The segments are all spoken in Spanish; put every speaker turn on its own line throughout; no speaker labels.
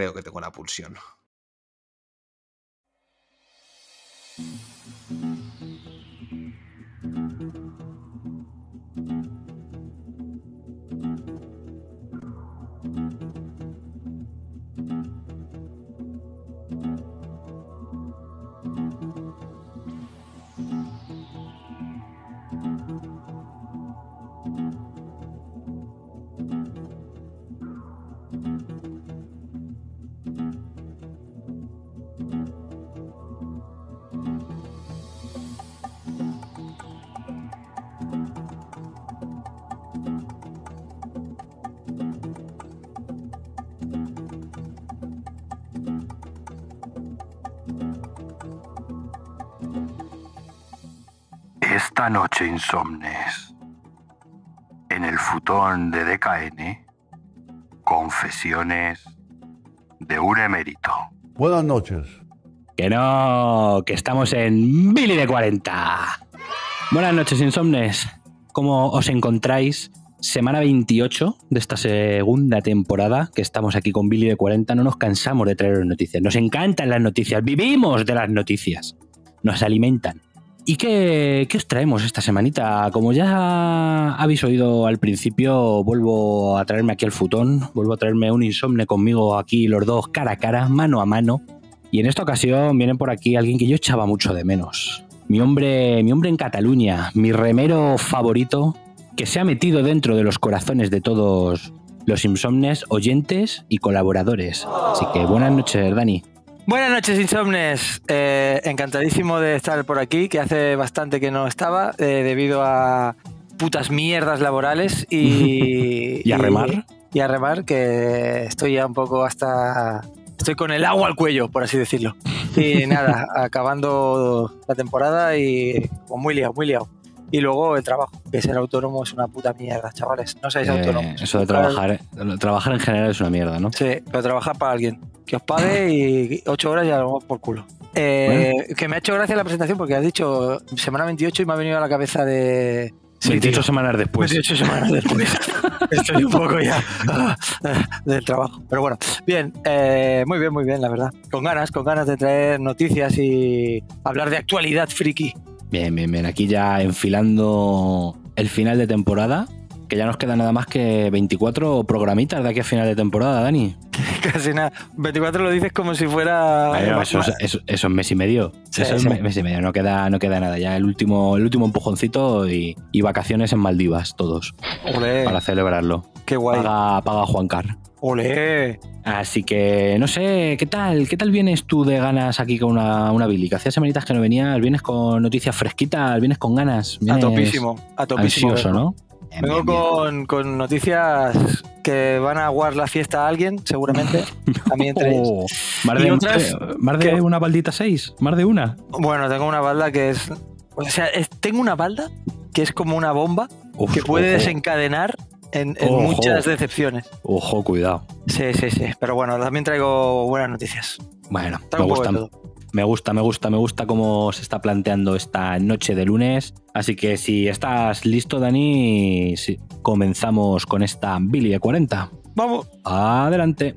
Creo que tengo una pulsión.
Esta noche, insomnes, en el futón de DKN, confesiones de un emérito.
Buenas noches.
Que no, que estamos en Billy de 40. Buenas noches, insomnes. ¿Cómo os encontráis? Semana 28 de esta segunda temporada que estamos aquí con Billy de 40. No nos cansamos de traer noticias. Nos encantan las noticias. Vivimos de las noticias. Nos alimentan. ¿Y qué, qué, os traemos esta semanita? Como ya habéis oído al principio, vuelvo a traerme aquí al futón, vuelvo a traerme un insomne conmigo aquí los dos cara a cara, mano a mano. Y en esta ocasión viene por aquí alguien que yo echaba mucho de menos. Mi hombre, mi hombre en Cataluña, mi remero favorito, que se ha metido dentro de los corazones de todos los insomnes, oyentes y colaboradores. Así que buenas noches, Dani.
Buenas noches, Insomnes. Eh, encantadísimo de estar por aquí, que hace bastante que no estaba, eh, debido a putas mierdas laborales y.
¿Y a remar?
Y, y, a remar, que estoy ya un poco hasta. Estoy con el agua al cuello, por así decirlo. Y nada, acabando la temporada y muy liado, muy liado. Y luego el trabajo, que ser autónomo es una puta mierda, chavales. No seáis
Eh,
autónomos.
Eso de trabajar, eh, trabajar en general es una mierda, ¿no?
Sí, pero trabajar para alguien. Que os pague y ocho horas y a lo por culo. Eh, Que me ha hecho gracia la presentación porque has dicho semana 28 y me ha venido a la cabeza de.
28
tío.
semanas después.
28 semanas después. Estoy un poco ya del trabajo. Pero bueno, bien, eh, muy bien, muy bien, la verdad. Con ganas, con ganas de traer noticias y hablar de actualidad friki.
Bien, bien, bien. Aquí ya enfilando el final de temporada. Que ya nos queda nada más que 24 programitas de aquí a final de temporada, Dani.
Casi nada. 24 lo dices como si fuera.
Eso, es- eso- eso es mes y medio.
Sí,
eso es
sí.
mes y medio. No queda, no queda nada. Ya el último, el último empujoncito y, y vacaciones en Maldivas, todos.
Olé,
Para celebrarlo.
qué guay.
Paga, paga Juan Car.
Olé.
Así que, no sé, ¿qué tal? ¿Qué tal vienes tú de ganas aquí con una, una Billy? Que hacía semanitas que no venías, vienes con noticias fresquitas, vienes con ganas.
A topísimo, a topísimo.
Ansioso. ¿no? Bien,
Vengo
bien, bien.
con, con noticias que van a aguar la fiesta a alguien, seguramente. Ellos.
Oh, más
Y
de,
otras
más de
que-
una baldita seis, más de una.
Bueno, tengo una balda que es. O sea, es- tengo una balda que es como una bomba
Uf,
que puede desencadenar en, en
Ojo.
muchas decepciones.
Ojo, cuidado.
Sí, sí, sí. Pero bueno, también traigo buenas noticias.
Bueno,
Traigo
me gusta, me gusta, me gusta, me gusta cómo se está planteando esta noche de lunes. Así que si estás listo, Dani, comenzamos con esta Billy de 40.
Vamos.
Adelante.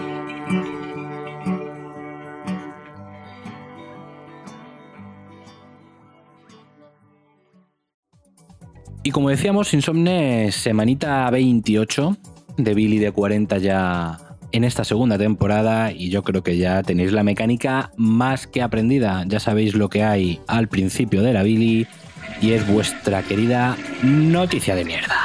Y como decíamos, Insomnes, semanita 28 de Billy de 40 ya en esta segunda temporada y yo creo que ya tenéis la mecánica más que aprendida. Ya sabéis lo que hay al principio de la Billy y es vuestra querida noticia de mierda.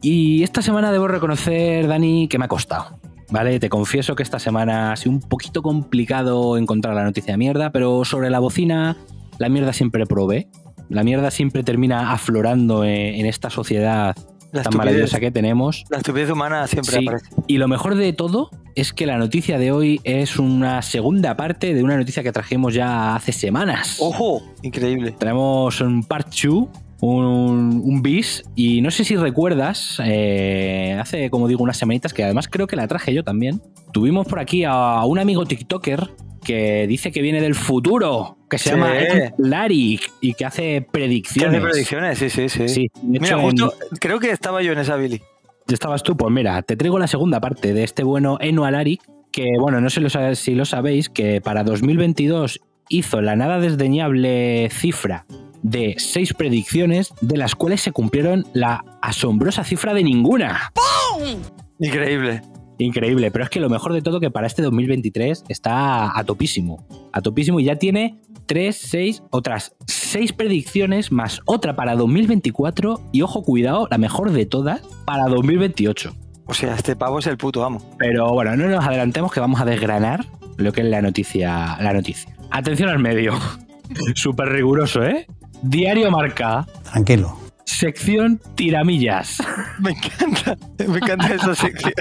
Y esta semana debo reconocer, Dani, que me ha costado. Vale, te confieso que esta semana ha sido un poquito complicado encontrar la noticia de mierda, pero sobre la bocina, la mierda siempre provee. La mierda siempre termina aflorando en, en esta sociedad
La
tan maravillosa que tenemos.
La estupidez humana siempre
Sí,
aparece.
Y lo mejor de todo es que la noticia de hoy es una segunda parte de una noticia que trajimos ya hace semanas.
¡Ojo! Increíble.
Tenemos un part 2, un, un bis, y no sé si recuerdas, eh, hace como digo unas semanitas, que además creo que la traje yo también, tuvimos por aquí a un amigo TikToker que dice que viene del futuro, que se
Sí.
llama Larry y que hace
¿Qué
predicciones.
hace predicciones? Sí, sí, sí.
Sí,
Mira,
en-
justo, creo que estaba yo en esa Billy.
¿Ya estabas tú? Pues mira, te traigo la segunda parte de este bueno Eno Alaric, que bueno, no sé si lo sabéis, que para 2022 hizo la nada desdeñable cifra de seis predicciones, de las cuales se cumplieron la asombrosa cifra de ninguna.
Increíble.
Increíble, pero es que lo mejor de todo que para este 2023 está a topísimo. A topísimo y ya tiene 3, 6, otras 6 predicciones más otra para 2024 y ojo, cuidado, la mejor de todas para 2028.
O sea, este pavo es el puto amo.
Pero bueno, no nos adelantemos que vamos a desgranar lo que es la noticia. La noticia. Atención al medio. Súper riguroso, ¿eh? Diario Marca,
Tranquilo.
Sección tiramillas.
Me encanta. Me encanta esa sección.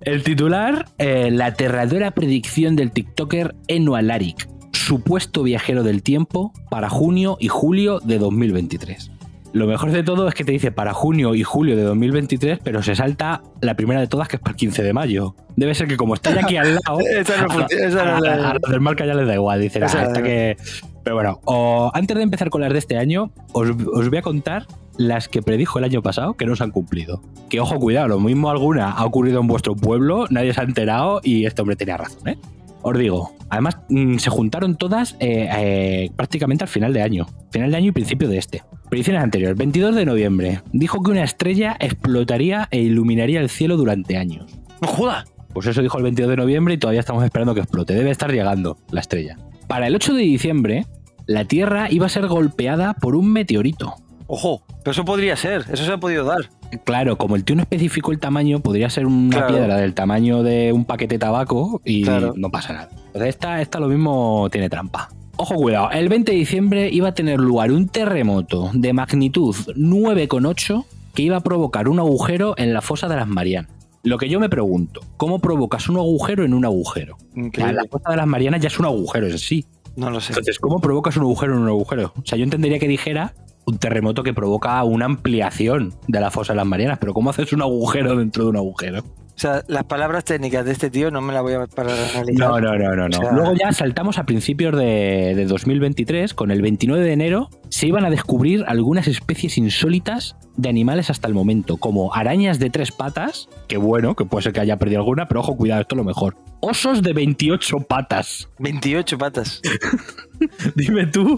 El titular, eh, la aterradora predicción del TikToker Eno Alaric, supuesto viajero del tiempo para junio y julio de 2023. Lo mejor de todo es que te dice para junio y julio de 2023, pero se salta la primera de todas que es para el 15 de mayo. Debe ser que como está aquí al lado, a,
la-
a los del marca ya les da igual, dicen, "Ah,
la-
que... Pero bueno, o- antes de empezar con las de este año, os, os voy a contar las que predijo el año pasado que no se han cumplido. Que ojo, cuidado, lo mismo alguna ha ocurrido en vuestro pueblo, nadie se ha enterado y este hombre tenía razón, ¿eh? Os digo, además mm, se juntaron todas eh, eh, prácticamente al final de año. Final de año y principio de este. Predicciones anteriores. 22 de noviembre. Dijo que una estrella explotaría e iluminaría el cielo durante años.
No jodas.
Pues eso dijo el 22 de noviembre y todavía estamos esperando que explote. Debe estar llegando la estrella. Para el 8 de diciembre, la Tierra iba a ser golpeada por un meteorito.
Ojo. Pero eso podría ser. Eso se ha podido dar.
Claro, como el tío no especificó el tamaño, podría ser una
Claro.
piedra del tamaño de un paquete de tabaco y
Claro.
no pasa nada. Entonces esta, esta lo mismo tiene trampa. Ojo, cuidado. El 20 de diciembre iba a tener lugar un terremoto de magnitud 9,8 que iba a provocar un agujero en la fosa de las Marianas. Lo que yo me pregunto, ¿cómo provocas un agujero en un agujero?
Increíble.
la fosa de las Marianas ya es un agujero en sí.
No lo sé.
Entonces, ¿cómo provocas un agujero en un agujero? O sea, yo entendería que dijera un terremoto que provoca una ampliación de la fosa de las Marianas, pero ¿cómo haces un agujero dentro de un agujero?
O sea, las palabras técnicas de este tío no me las voy a parar a analizar.
No, no, no, no. no.
O sea-
Luego ya saltamos a principios de, de 2023, con el 29 de enero, se iban a descubrir algunas especies insólitas de animales hasta el momento, como arañas de tres patas, que bueno, que puede ser que haya perdido alguna, pero ojo, cuidado, esto es lo mejor. Osos de 28 patas.
28 patas.
Dime tú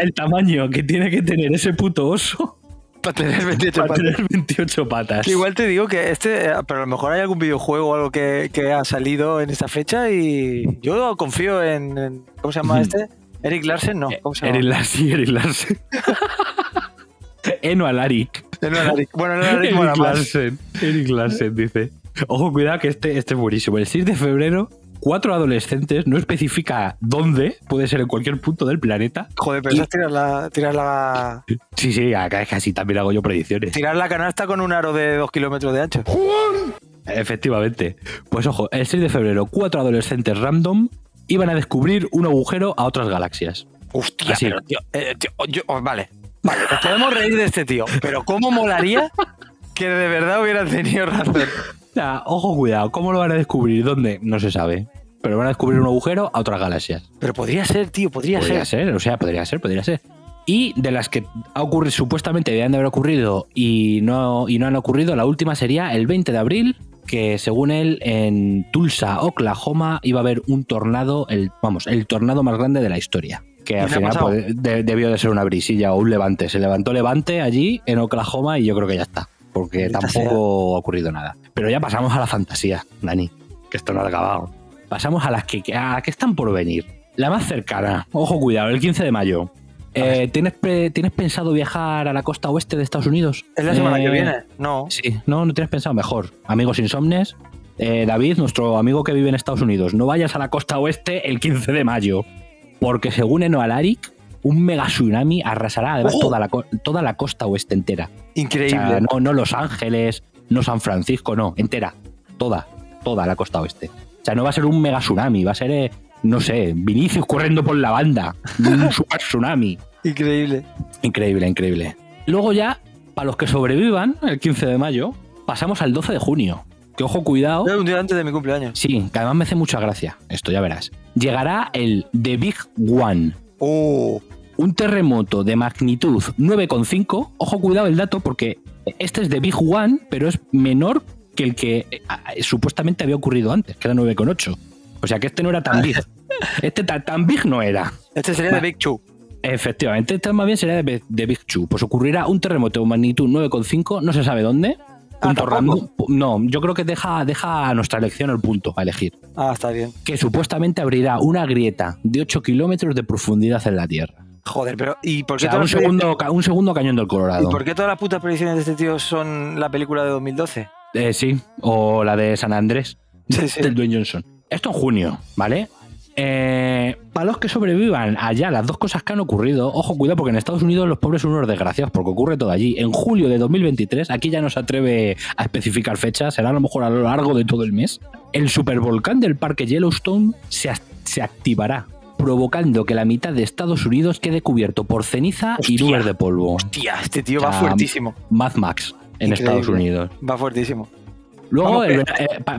el tamaño que tiene que tener ese puto oso
Para tener 28
para
patas.
tener 28 patas.
Igual te digo que este, eh, pero a lo mejor hay algún videojuego o algo que, que ha salido en esta fecha y yo confío en, en- ¿cómo se llama este? Eric Larsen, no, ¿cómo se
Eric? Larsen, Eric Larsen. Eno Alaric.
Eh, no, Eric. Bueno, no, Eric
Eric. Larsen. Eric Larsen dice. Ojo, cuidado que este, este es buenísimo. El 6 de febrero, cuatro adolescentes, no especifica dónde, puede ser en cualquier punto del planeta.
Joder, pero tirar la, tirar la,
Sí, sí, acá es que así también hago yo predicciones.
tirar la canasta con un aro de 2 kilómetros de ancho.
Efectivamente. Pues ojo, el 6 de febrero, cuatro adolescentes random iban a descubrir un agujero a otras galaxias.
Hostia,
Así.
pero tío, eh, tío, yo- oh, vale, vale, nos podemos reír de este tío, pero ¿cómo molaría que de verdad hubieran tenido razón?
Sea, ojo, cuidado, ¿cómo lo van a descubrir? ¿Dónde? No se sabe. Pero van a descubrir un agujero a otras galaxias.
Pero podría ser, tío, podría,
Podría
ser.
ser, o sea, podría ser, podría ser. Y de las que ha ocurrido, supuestamente debían de haber ocurrido y no, y no han ocurrido, la última sería el 20 de abril, que según él, en Tulsa, Oklahoma, iba a haber un tornado, el, vamos, el tornado más grande de la historia. Que
¿Y
al final pues, de- debió de ser una brisilla o un levante. Se levantó levante allí en Oklahoma y yo creo que ya está. Porque
Maldita
tampoco ha ocurrido nada. Pero ya pasamos a la fantasía, Dani. Que esto no ha acabado. Pasamos a las que, a las que están por venir. La más cercana. Ojo, cuidado, el 15 de mayo. Eh, ¿tienes, pre- ¿Tienes pensado viajar a la costa oeste de Estados Unidos?
¿Es la semana
Eh,
que viene? No.
Sí, no, no tienes pensado mejor. Amigos insomnes, eh, David, nuestro amigo que vive en Estados Unidos, no vayas a la costa oeste el 15 de mayo, porque según Eno Alaric, un mega tsunami arrasará además toda, la, toda la costa oeste entera. O
Increíble.
sea, no, no Los Ángeles, no San Francisco, no, entera, toda, toda la costa oeste. O sea, no va a ser un mega tsunami, va a ser, eh, no sé, Vinicius corriendo por la banda, un super tsunami.
Increíble.
Increíble, increíble. Luego ya, para los que sobrevivan, el 15 de mayo, pasamos al 12 de junio. Que ojo, cuidado.
Un día antes de mi cumpleaños.
Sí, que además me hace mucha gracia. Esto ya verás. Llegará el The Big One.
Oh,
Un terremoto de magnitud 9,5. Ojo, cuidado el dato, porque este es The Big One, pero es menor que el que eh, eh, supuestamente había ocurrido antes, que era 9,8. O sea que este no era tan big. Este tan, tan big no era.
este sería de Big Chu.
Efectivamente, este más bien sería de, de Big Chu. Pues ocurrirá un terremoto de magnitud 9,5, no se sabe dónde.
Ah,
random. No, yo creo que deja, deja a nuestra elección el punto a elegir.
Ah, está bien.
Que supuestamente abrirá una grieta de 8 kilómetros de profundidad en la Tierra.
Joder, pero ¿y por
O
qué,
sea,
todas
un segundo, un segundo cañón del
¿y
Colorado.
por qué todas las putas predicciones de este tío son la película de 2012?
Eh, sí, o la de San Andrés,
Sí, sí.
del Dwayne Johnson. Esto en junio, ¿vale? Eh, para los que sobrevivan allá, las dos cosas que han ocurrido, ojo, cuidado, porque en Estados Unidos los pobres son unos desgraciados, porque ocurre todo allí. En julio de 2023, aquí ya no se atreve a especificar fechas, será a lo mejor a lo largo de todo el mes, el supervolcán del parque Yellowstone se, se activará, provocando que la mitad de Estados Unidos quede cubierto por ceniza y
Hostia.
nubes de polvo.
Tía, este tío va
O sea,
fuertísimo.
Mad Max en
Increíble.
Estados Unidos.
Va fuertísimo.
Luego,
Vamos,
el eh,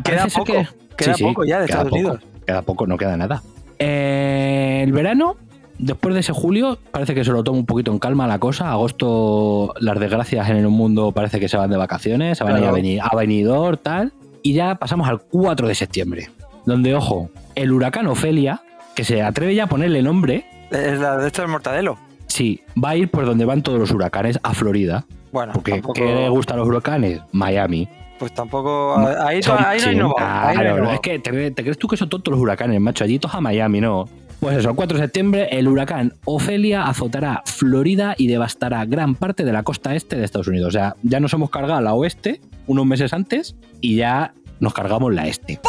queda poco,
que-
queda poco ya de Estados
poco,
Unidos.
Queda poco, no queda nada. Eh, el verano, después de ese julio, parece que se lo toma un poquito en calma la cosa. Agosto, las desgracias en el mundo parece que se van de vacaciones, se van a ir a,
Claro.
Beni- a Benidorm, tal. Y ya pasamos al 4 de septiembre, donde, ojo, el huracán Ofelia, que se atreve ya a ponerle nombre,
Es la de esto del mortadelo.
sí, va a ir por donde van todos los huracanes, a Florida.
Bueno,
Porque,
tampoco,
¿qué le gustan los huracanes? Miami.
pues tampoco. Ahí, ahí no hay no
es que te, te crees tú que son tontos los huracanes, macho. Allí todos a Miami, ¿no? Pues eso, el 4 de septiembre, el huracán Ofelia azotará Florida y devastará gran parte de la costa este de Estados Unidos. O sea, ya nos hemos cargado la oeste unos meses antes y ya nos cargamos la este.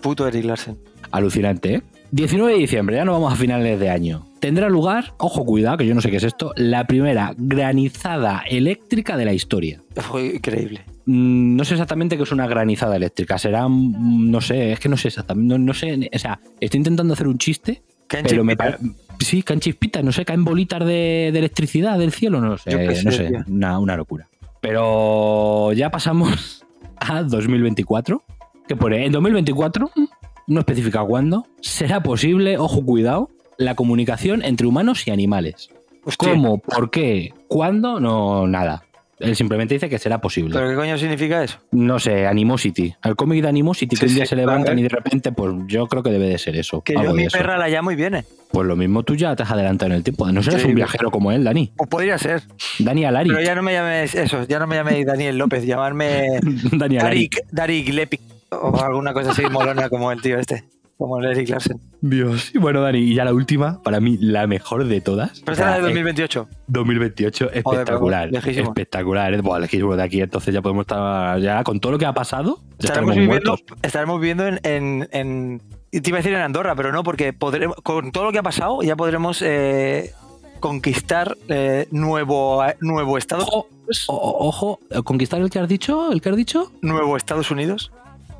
Puto Eric Larsen.
Alucinante, ¿eh? 19 de diciembre, ya no vamos a finales de año. Tendrá lugar, ojo, cuidado, que yo no sé qué es esto, la primera granizada eléctrica de la historia.
Fue increíble.
Mm, No sé exactamente qué es una granizada eléctrica. Será, mm, no sé, es que no sé exactamente. No, no sé, o sea, estoy intentando hacer un chiste,
Caen
pero me
chispitas.
Sí, caen chispitas, no sé, caen bolitas de, de electricidad del cielo, no sé,
Yo qué
no
sé, tío.
una, una locura. Pero ya pasamos a 2024, que pone, en 2024, mm, no especifica cuándo, será posible, ojo, cuidado, la comunicación entre humanos y animales.
Hostia,
¿Cómo? ¿Por qué? ¿Cuándo? No, nada. Él simplemente dice que será posible.
¿Pero qué coño significa eso?
No sé, Animosity. El cómic de Animosity,
Sí,
que un día
sí,
se levantan
vale.
y de repente, pues yo creo que debe de ser eso.
Que yo mi
eso.
perra la llamo y viene.
Pues lo mismo tú ya te has adelantado en el tiempo. No serás un viajero como él, Dani.
Pues podría ser.
Dani Alari.
Pero ya no me llames eso, ya no me llaméis Daniel López, llamarme
Dani Alari.
Darik, Darik Lepic o alguna cosa así molona como el tío este, como el Eric Larsen.
Dios. Y bueno, Dani, y ya la última, para mí la mejor de todas.
Pero esta es de
eh,
2028.
2028,
pero
espectacular.
lejísimo.
espectacular. ¿eh? Buah, lejísimo de aquí, entonces ya podemos estar ya con todo lo que ha pasado. Ya
Estaremos
estaremos
viviendo,
muertos.
estaremos viviendo en, en, en- y Te iba a decir en Andorra, pero no, porque podremos, con todo lo que ha pasado ya podremos eh, conquistar eh, nuevo, nuevo, Estados,
Ojo, o- ojo, ¿conquistar el que has dicho? ¿El que has dicho?
nuevo Estados Unidos.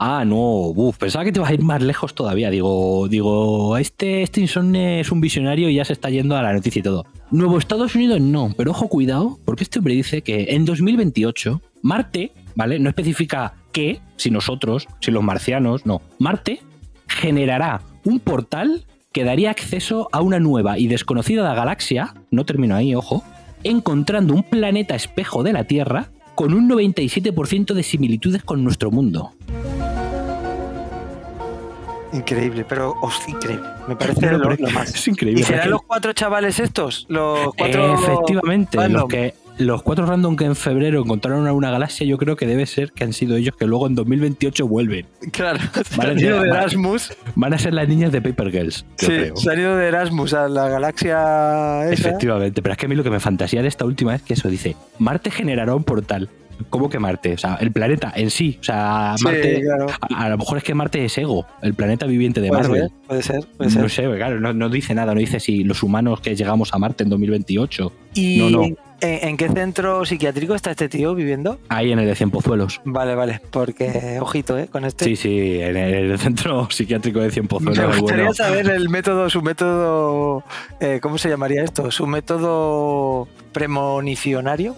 Ah, no, uf, pensaba que te vas a ir más lejos todavía. Digo, digo, este, este Insomne es un visionario y ya se está yendo a la noticia y todo. Nuevo Estados Unidos no, pero ojo, cuidado, porque este hombre dice que en 2028 Marte, ¿vale? No especifica qué, si nosotros, si los marcianos, no. Marte generará un portal que daría acceso a una nueva y desconocida galaxia, no termino ahí, ojo, encontrando un planeta espejo de la Tierra con un 97% de similitudes con nuestro mundo.
Increíble, pero hostia, increíble. Me parece
Pero,
lo, lo más.
es increíble.
¿Y
pero es
serán los cuatro chavales estos? Los cuatro.
Efectivamente, los, que, los cuatro random que en febrero encontraron a una galaxia, yo creo que debe ser que han sido ellos que luego en 2028 vuelven.
Claro,
Vale,
han ido de. Erasmus.
Van a ser las niñas de Paper Girls. yo
Sí,
creo.
se han ido de Erasmus a la galaxia esa.
Efectivamente, pero es que a mí lo que me fantasía de esta última es que eso dice, Marte generará un portal. ¿Cómo que Marte? O sea, el planeta en sí. O sea,
Sí,
Marte.
claro.
A, a lo mejor es que Marte es Ego, el planeta viviente de Marvel.
ser, puede ser, puede ser.
No sé, claro, no, no dice nada, no dice si los humanos que llegamos a Marte en 2028.
¿Y
No, no.
En, qué centro psiquiátrico está este tío viviendo?
Ahí en el de Cien Pozuelos.
Vale, vale, porque ojito, ¿eh? Con este.
Sí, sí, en el centro psiquiátrico de Cien Pozuelos.
Me gustaría
bueno.
saber el método, su método, eh, ¿cómo se llamaría esto? Su método premonicionario.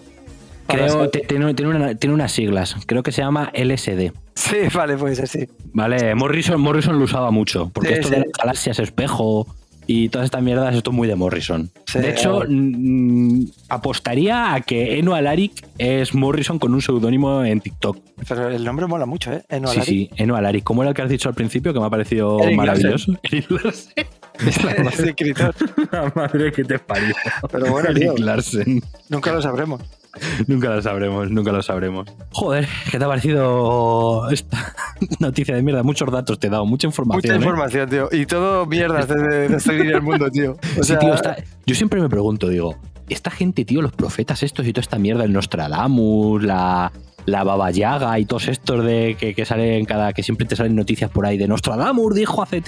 Creo que tiene, tiene una- tiene unas siglas. Creo que se llama LSD.
Sí, vale, puede ser, sí.
Vale, Morrison, Morrison lo usaba mucho. Porque
Sí,
esto
sí.
de las galaxias espejo y todas estas mierdas, esto es muy de Morrison.
Sí,
de hecho,
ver.
mm, apostaría a que Eno Alaric es Morrison con un seudónimo en TikTok.
Pero el nombre mola mucho, ¿eh? Eno
sí,
Alaric.
sí, Eno Alaric. ¿Cómo era el que has dicho al principio? Que me ha parecido
Eric
maravilloso. Eric Larsen.
Es escritor.
La madre que te parió.
Pero bueno, tío.
Eric Larsen.
Nunca lo sabremos.
Nunca lo sabremos, nunca lo sabremos. Joder, ¿qué te ha parecido esta noticia de mierda? Muchos datos te he dado, mucha información.
Mucha
¿eh?
información, tío. Y todo mierdas de, de destruir el mundo, tío. O
Sí,
sea,
tío, está- yo siempre me pregunto, digo, esta gente, tío, los profetas estos y toda esta mierda, el Nostradamus, la, la Baba Yaga y todos estos de que, que salen cada, que siempre te salen noticias por ahí de Nostradamus dijo hace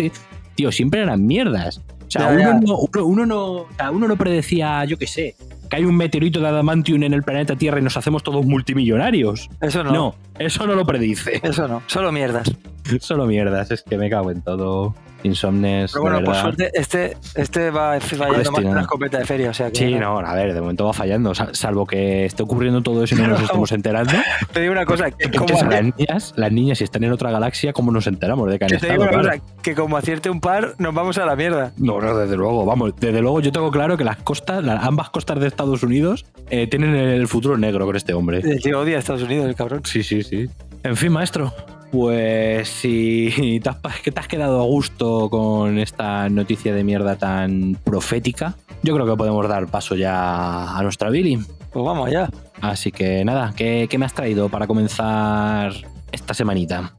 tío, siempre eran mierdas. O sea, uno. No, uno, uno no, o sea, uno no predecía, yo qué sé, que hay un meteorito de adamantium en el planeta Tierra y nos hacemos todos multimillonarios.
eso no.
No, eso no lo predice.
Eso no. Solo mierdas.
Solo mierdas, es que me cago en todo. Insomnes.
Pero bueno,
de
por suerte, este, este va fallando más que una escopeta de feria. O sea que
Sí, no, a ver, de momento va fallando, sal- salvo que esté ocurriendo todo eso y no nos estemos enterando.
Te digo una cosa, que como,
las niñas, las niñas, si están en otra galaxia, ¿cómo nos enteramos de que han
que te digo
estado?
una
Claro.
cosa, que como acierte un par, nos vamos a la mierda.
No, no, desde luego, vamos, desde luego yo tengo claro que las costas, la- ambas costas de Estados Unidos, eh, tienen el futuro negro con este hombre.
El tío odia a Estados Unidos, el cabrón.
Sí, sí, sí. En fin, maestro, pues si te has, te has quedado a gusto con esta noticia de mierda tan profética, yo creo que podemos dar paso ya a nuestra Billy.
Pues vamos allá.
Así que nada, ¿qué, qué me has traído para comenzar esta semanita?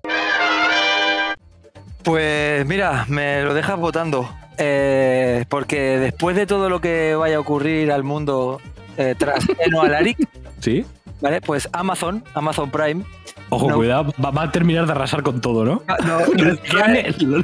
Pues mira, me lo dejas votando. Eh, porque después de todo lo que vaya a ocurrir al mundo eh, tras Eno Alaric,
¿Sí?
¿Vale? Pues Amazon, Amazon Prime.
Ojo,
No.
cuidado, va, va a terminar de arrasar con todo, ¿no?
Ah, no,
Lo,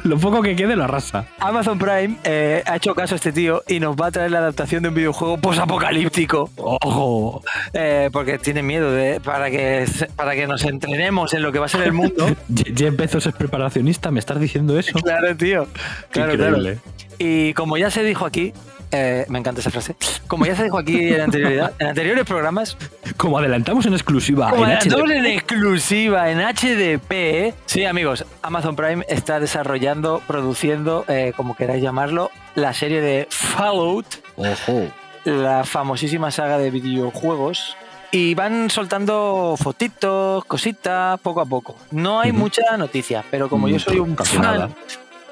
que- lo- poco que quede lo arrasa.
Amazon Prime eh, ha hecho caso a este tío y nos va a traer la adaptación de un videojuego posapocalíptico.
Ojo,
Eh, porque tiene miedo de para que para que nos entrenemos en lo que va a ser el mundo.
Je- Jeff Bezos es preparacionista, ¿me estás diciendo eso?
claro, tío. Claro,
Increíble.
claro. Y como ya se dijo aquí, eh, me encanta esa frase. Como ya se dijo aquí en anterioridad, en anteriores programas,
Como adelantamos en exclusiva
como
en
adelantamos en exclusiva en HDP, sí, amigos, Amazon Prime está desarrollando, produciendo, eh, como queráis llamarlo, la serie de Fallout,
Ojo.
la famosísima saga de videojuegos. Y van soltando fotitos, cositas, poco a poco. No hay mucha noticia, pero como yo
Mm,
soy un fan.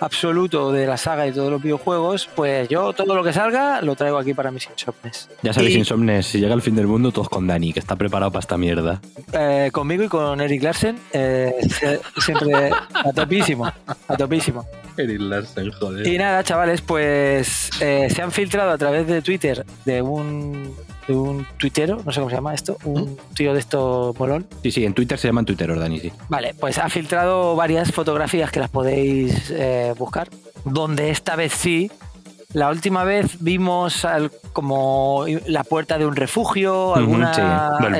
Absoluto de la saga y todos los videojuegos, pues yo todo lo que salga lo traigo aquí para mis insomnes.
Ya sabéis,
Y-
Insomnes, si llega el fin del mundo, todos con Dani, que está preparado para esta mierda.
Eh, conmigo y con Eric Larsen, eh, siempre a topísimo, a topísimo.
Eric Larsen, joder.
Y nada, chavales, pues eh, se han filtrado a través de Twitter de un, de un tuitero, no sé cómo se llama esto, un tío de esto molón.
Sí, sí, en Twitter se llaman tuiteros, Dani, sí.
Vale, pues ha filtrado varias fotografías que las podéis eh, buscar, donde esta vez sí. La última vez vimos al- como la puerta de un refugio, alguna
sí,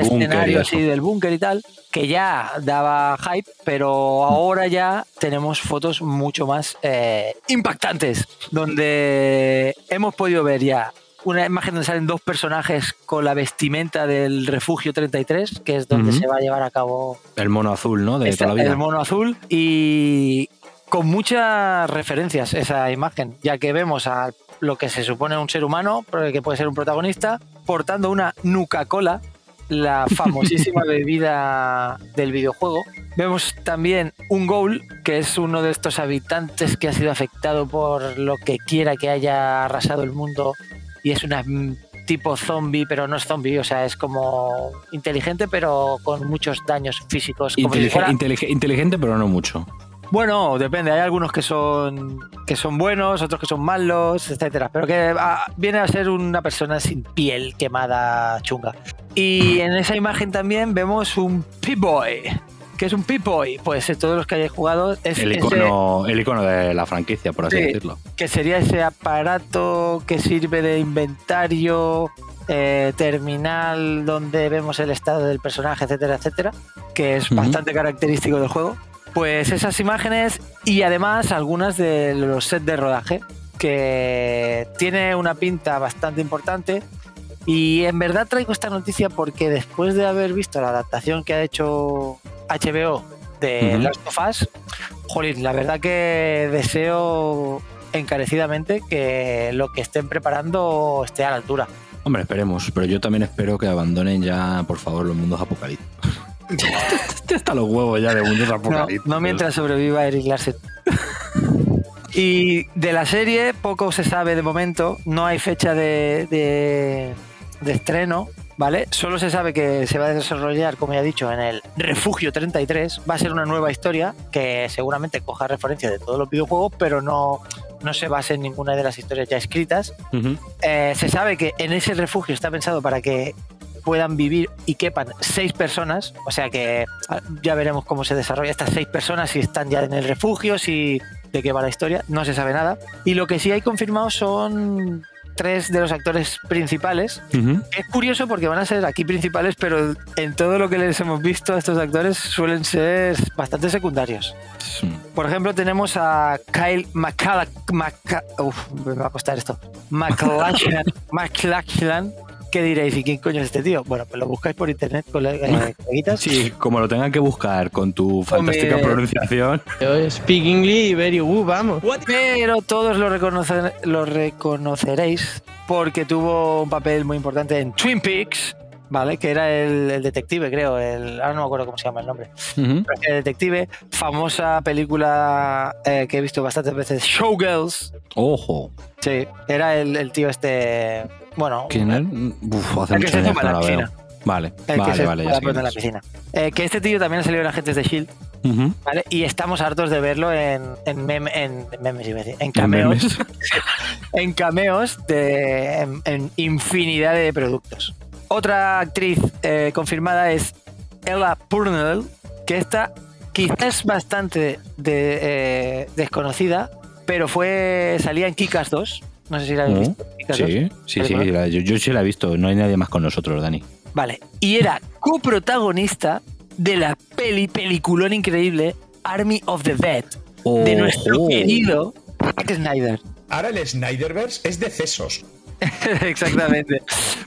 escenario así del búnker y tal, que ya daba hype, pero ahora ya tenemos fotos mucho más eh, impactantes, donde hemos podido ver ya una imagen donde salen dos personajes con la vestimenta del refugio 33, que es donde se va a llevar a cabo
El mono azul, ¿no? De
Está
toda la vida.
el mono azul y con muchas referencias esa imagen, ya que vemos a lo que se supone un ser humano, que puede ser un protagonista, portando una Nuca Cola, la famosísima bebida del videojuego. Vemos también un Ghoul, que es uno de estos habitantes que ha sido afectado por lo que quiera que haya arrasado el mundo y es una mm, tipo zombie, pero no es zombie, o sea, es como inteligente, pero con muchos daños físicos. como si
Intelige-
fuera-
intelige- inteligente, pero no mucho.
Bueno, depende, hay algunos que son que son buenos, otros que son malos, etcétera, pero que ah, viene a ser una persona sin piel quemada chunga. Y en esa imagen también vemos un Pip-Boy. ¿Qué es un Pip-Boy? Pues todos los que hayáis jugado es
El
ese-
icono, el icono de la franquicia, por así
Sí.
decirlo.
que sería ese aparato que sirve de inventario, eh, terminal donde vemos el estado del personaje, etcétera, etcétera, que es bastante característico del juego. Pues esas imágenes y además algunas de los sets de rodaje, que tiene una pinta bastante importante. Y en verdad traigo esta noticia porque después de haber visto la adaptación que ha hecho HBO de
Ujú.
Last of Us, jolín, la verdad que deseo encarecidamente que lo que estén preparando esté a la altura.
Hombre, esperemos, pero yo también espero que abandonen ya, por favor, los mundos apocalípticos. Está los huevos ya de mundos
No,
apocalípticos.
no mientras sobreviva Eric Larsen. Y de la serie poco se sabe de momento, no hay fecha de, de- de estreno, ¿vale? Solo se sabe que se va a desarrollar, como ya he dicho, en el Refugio 33. Va a ser una nueva historia que seguramente coja referencia de todos los videojuegos, pero no, no se base en ninguna de las historias ya escritas. Eh, se sabe que en ese refugio está pensado para que puedan vivir y quepan seis personas, o sea que ah, ya veremos cómo se desarrolla estas seis personas, si están ya en el refugio, si de qué va la historia, no se sabe nada. Y lo que sí hay confirmado son tres de los actores principales. Es curioso porque van a ser aquí principales, pero en todo lo que les hemos visto a estos actores suelen ser bastante secundarios. Por ejemplo, tenemos a Kyle McCalla- Maca- Uf, me va a costar esto. McLachlan. ¿Qué diréis? ¿Y quién coño es este tío? Bueno, pues lo buscáis por internet, coleguitas.
Sí, como lo tengan que buscar con tu fantástica
Hombre.
pronunciación.
Yo speak English very good, vamos.
Pero todos lo, reconocer- lo reconoceréis porque tuvo un papel muy importante en Twin Peaks, ¿vale? Que era el, el detective, creo. El, ahora no me acuerdo cómo se llama el nombre. El detective, famosa película eh, que he visto bastantes veces, Showgirls.
Ojo.
Sí, era el, el tío este. Bueno,
¿Quién es? Uf, hace
El que se
no
la
la veo.
piscina.
Vale,
el que
vale,
se
vale. ya
en la piscina. Eh, que este tío también ha salido en Agentes de Shield. ¿vale? Y estamos hartos de verlo en, en, mem- en memes, en cameos,
memes.
en cameos de en, infinidad de productos. Otra actriz eh, confirmada es Ella Purnell, que esta quizás bastante de- eh, desconocida, pero fue salía en Kikas 2. No sé si la habéis
Mm,
visto. Kick-Ass 2.
Sí, sí, sí. La- yo, yo sí la he visto. No hay nadie más con nosotros, Dani.
Vale. Y era coprotagonista de la peli, peliculón increíble Army of the Dead, de nuestro querido Zack Snyder.
Ahora el Snyderverse es de cesos.
Exactamente.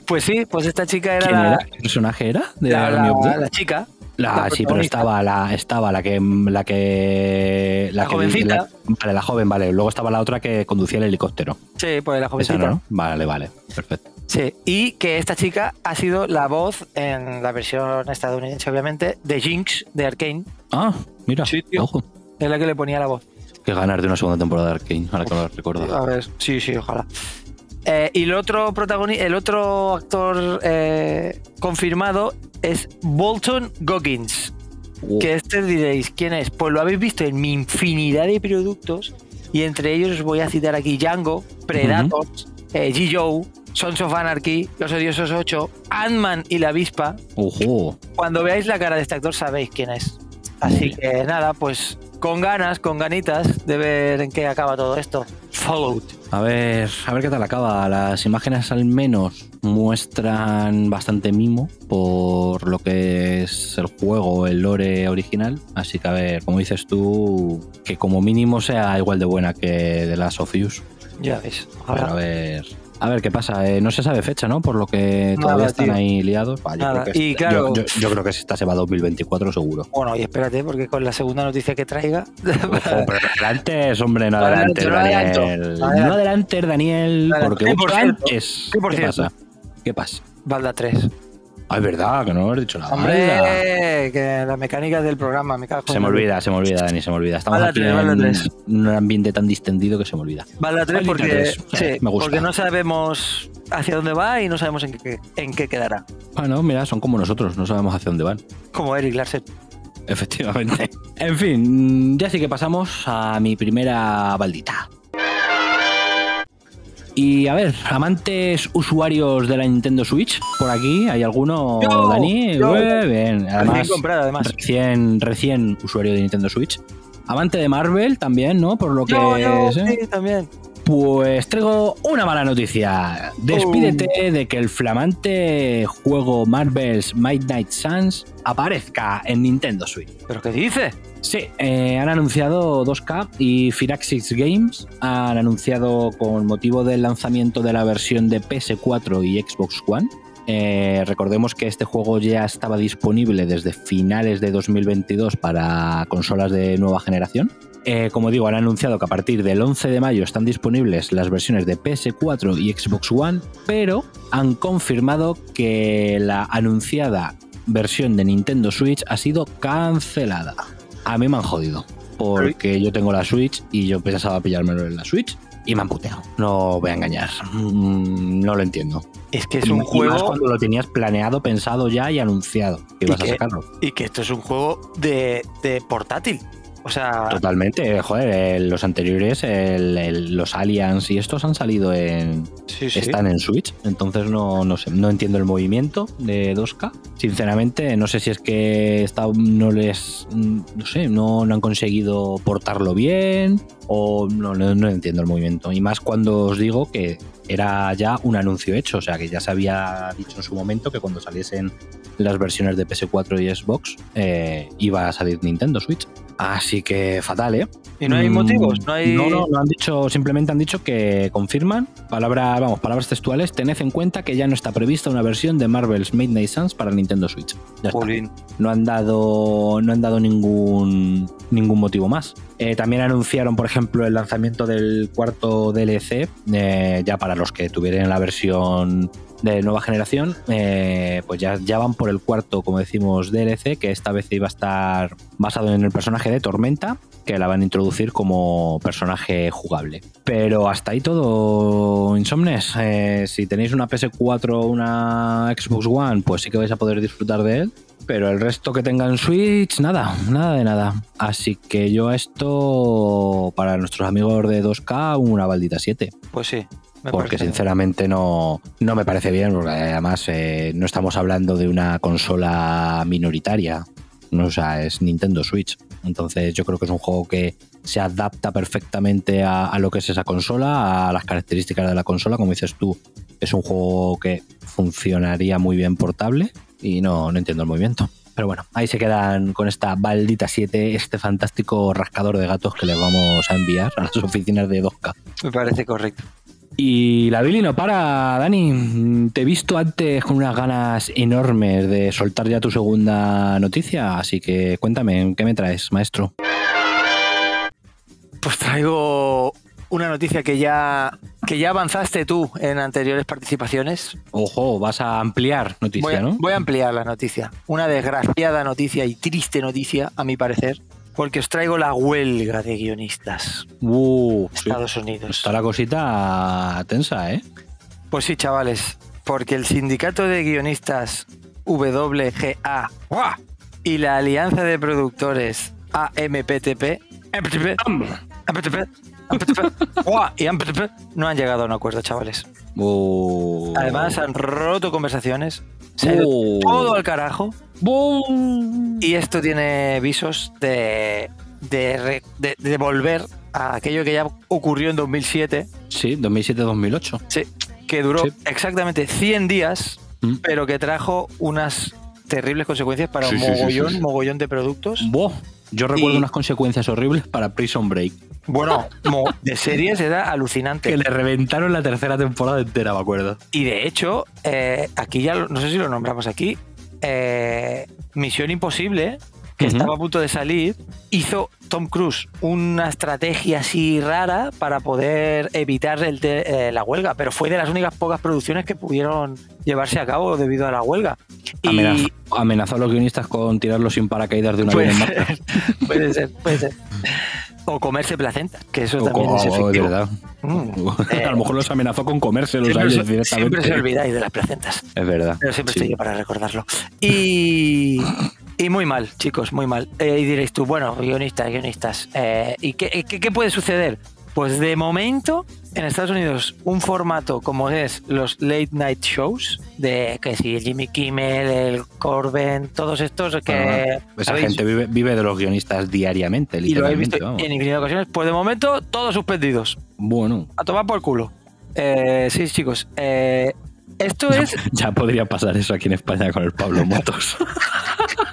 Pues sí, pues esta chica era
¿Quién
la,
era? ¿Qué personaje era? De
la-
Army of
la-
Dead?
la chica.
La- sí, pero estaba la, estaba la que la que
La
que-
jovencita.
la- vale, la joven, vale. Luego estaba la otra que conducía el helicóptero.
Sí, pues la jovencita.
Vale, vale. Perfecto.
Sí, y que esta chica ha sido la voz en la versión estadounidense, obviamente, de Jinx de Arkane.
Ah, mira.
Sí.
Ojo.
Es la que le ponía la voz.
Que ganar de una segunda temporada de Arkane, ahora que lo recuerdo.
A ver, sí, sí, ojalá. Eh, y el otro protagonista, el otro actor eh, confirmado es Bolton Goggins. Que este diréis, ¿quién es? Pues lo habéis visto en mi infinidad de productos. Y entre ellos os voy a citar aquí Django, Predators, eh, G-Joe, Sons of Anarchy, Los Odiosos 8, Ant-Man y la Avispa.
Ojo.
Cuando veáis la cara de este actor sabéis quién es. Así que nada, pues con ganas, con ganitas de ver en qué acaba todo esto. Followed.
A ver, a ver qué tal acaba. Las imágenes al menos muestran bastante mimo por lo que es el juego, el lore original. Así que a ver, como dices tú, que como mínimo sea igual de buena que The Last of Us.
Ya ves.
Pero a ver. A ver qué pasa. Eh, no se sabe fecha, ¿no? Por lo que
Nada,
todavía están
tío.
ahí liados. Va, yo,
Nada.
creo que
Y
esta-
claro-
yo, yo- yo creo que esta se va a 2024 seguro.
Bueno, y espérate, porque con la segunda noticia que traiga.
Ojo, pero adelantes, hombre, no
No
adelantes,
no adelanto.
Daniel.
No
adelantes,
adelanto.
porque
¿Qué por
mucho
cierto?
antes.
¿Qué por
¿Qué
cierto?
pasa? ¿Qué pasa?
Balda 3.
Ah, es verdad, que no hemos dicho nada.
Hombre, que la mecánica del programa me cago.
Se me olvida, se me olvida, Dani, se me olvida. Estamos aquí en un ambiente tan distendido que se me olvida.
Vale, la 3
Vale,
porque, sí,
Me gusta.
porque no sabemos hacia dónde va y no sabemos en qué, en qué quedará.
Bueno, mira, son como nosotros, no sabemos hacia dónde van.
Como Eric Larsen.
Efectivamente. En fin, ya sí que pasamos a mi primera baldita. Y a ver, amantes usuarios de la Nintendo Switch, por aquí, ¿hay alguno,
Yo,
Dani?
yo.
Ué, bien, además,
Recién además.
Recién, recién usuario de Nintendo Switch. Amante de Marvel también, ¿no? Por lo que sé.
sí, también.
Pues traigo una mala noticia. Despídete de que el flamante juego Marvel's Midnight Suns aparezca en Nintendo Switch.
¿Pero qué dice?
Sí, eh, han anunciado 2K y Firaxis Games han anunciado con motivo del lanzamiento de la versión de PS4 y Xbox One. eh, recordemos que este juego ya estaba disponible desde finales de 2022 para consolas de nueva generación. Eh, como digo, han anunciado que a partir del 11 de mayo están disponibles las versiones de PS4 y Xbox One, pero han confirmado que la anunciada versión de Nintendo Switch ha sido cancelada. A mí me han jodido, porque yo tengo la Switch y yo pensaba pillármelo en la Switch y me han puteado. No voy a engañar, Mm, no lo entiendo.
Es que es
Y
un
más
juego
cuando lo tenías planeado, pensado ya y anunciado que ibas a sacarlo.
y que esto es un juego de, de portátil. O sea,
Totalmente, joder, eh, los anteriores, el- el- los Aliens y estos han salido en.
sí, sí.
Están en Switch, entonces no, no sé, no entiendo el movimiento de 2K. Sinceramente, no sé si es que está, no les. mm, No sé, no, no han conseguido portarlo bien o no, no, no entiendo el movimiento. Y más cuando os digo que era ya un anuncio hecho, o sea que ya se había dicho en su momento que cuando saliesen las versiones de PS4 y Xbox eh, iba a salir Nintendo Switch. Así que fatal, ¿eh?
y no hay
Mm,
motivos, no hay.
No, no, no han dicho, simplemente han dicho que confirman, palabra, vamos, palabras textuales, tened en cuenta que ya no está prevista una versión de Marvel's Midnight Suns para Nintendo Switch. Ya está. No han dado, no han dado ningún, ningún motivo más. Eh, también anunciaron, por ejemplo, el lanzamiento del cuarto DLC, eh, ya para los que tuvieran la versión de nueva generación, eh, pues ya, ya van por el cuarto, como decimos, DLC, que esta vez iba a estar basado en el personaje de Tormenta, que la van a introducir como personaje jugable. Pero hasta ahí todo, Insomnes. Eh, si tenéis una PS4 o una Xbox One, pues sí que vais a poder disfrutar de él. Pero el resto que tengan Switch, nada, nada de nada. Así que yo a esto, para nuestros amigos de 2K, una baldita 7.
Pues sí. Me
Porque sinceramente no, no me parece bien, porque además eh, no estamos hablando de una consola minoritaria. No, o sea, es Nintendo Switch. Entonces yo creo que es un juego que se adapta perfectamente a, a lo que es esa consola, a las características de la consola. Como dices tú, es un juego que funcionaría muy bien portable y no, no entiendo el movimiento. Pero bueno, ahí se quedan con esta baldita 7, este fantástico rascador de gatos que les vamos a enviar a las oficinas de 2K.
Me parece correcto.
Y la Billy no para, Dani. Te he visto antes con unas ganas enormes de soltar ya tu segunda noticia, así que cuéntame, ¿qué me traes, maestro?
Pues traigo una noticia que ya, que ya avanzaste tú en anteriores participaciones.
Ojo, vas a ampliar noticia,
Voy a,
¿no?
voy a ampliar la noticia. Una desgraciada noticia y triste noticia, a mi parecer, porque os traigo la huelga de guionistas
Uh, sí.
Estados Unidos.
Está la cosita tensa, ¿eh?
Pues sí, chavales, porque el sindicato de guionistas WGA y la alianza de productores AMPTP AMPTP, AMPTP. Y no han llegado a un acuerdo, chavales.
Uh.
Además, han roto conversaciones, se ha ido
Uh.
todo al carajo y esto tiene visos de, de, re- de- de volver a aquello que ya ocurrió en 2007,
Sí, 2007-2008.
sí, que duró
Sí.
exactamente 100 días
Mm.
pero que trajo unas terribles consecuencias para
Sí,
un mogollón,
sí.
mogollón de productos.
Yo recuerdo
Y-
unas consecuencias horribles para Prison Break.
Bueno, de series era alucinante.
Que le reventaron la tercera temporada entera, me acuerdo.
Y de hecho, eh, aquí ya, no sé si lo nombramos aquí, eh, Misión Imposible, que estaba a punto de salir, hizo Tom Cruise una estrategia así rara para poder evitar el eh, la huelga, pero fue de las únicas pocas producciones que pudieron llevarse a cabo debido a la huelga. Y
Amenazó, amenazó a los guionistas con tirarlos sin paracaídas de un avión
puede
en marcha.
ser, puede ser, puede ser. O comerse placentas, que eso
O
también es
de
efectivo.
verdad.
Mm. Eh,
a lo mejor los amenazó con comérselos a
Siempre,
ellos directamente.
siempre se olvidáis de las placentas.
Es verdad.
Pero siempre
Sí.
estoy yo para recordarlo. Y, y muy mal, chicos, muy mal. Eh, y diréis tú, bueno, guionistas, guionistas. eh, ¿Y qué, qué- qué puede suceder? Pues de momento, en Estados Unidos, un formato como es los late night shows, de que si Jimmy Kimmel, el Corbin, todos estos que...
Ah, Esa
¿sabéis?
gente vive, vive de los guionistas diariamente,
y lo
literalmente.
visto en infinidad de ocasiones, pues de momento todos suspendidos.
Bueno,
A tomar por culo. Eh, sí, chicos. eh, esto es
ya podría pasar eso aquí en España con el Pablo Motos.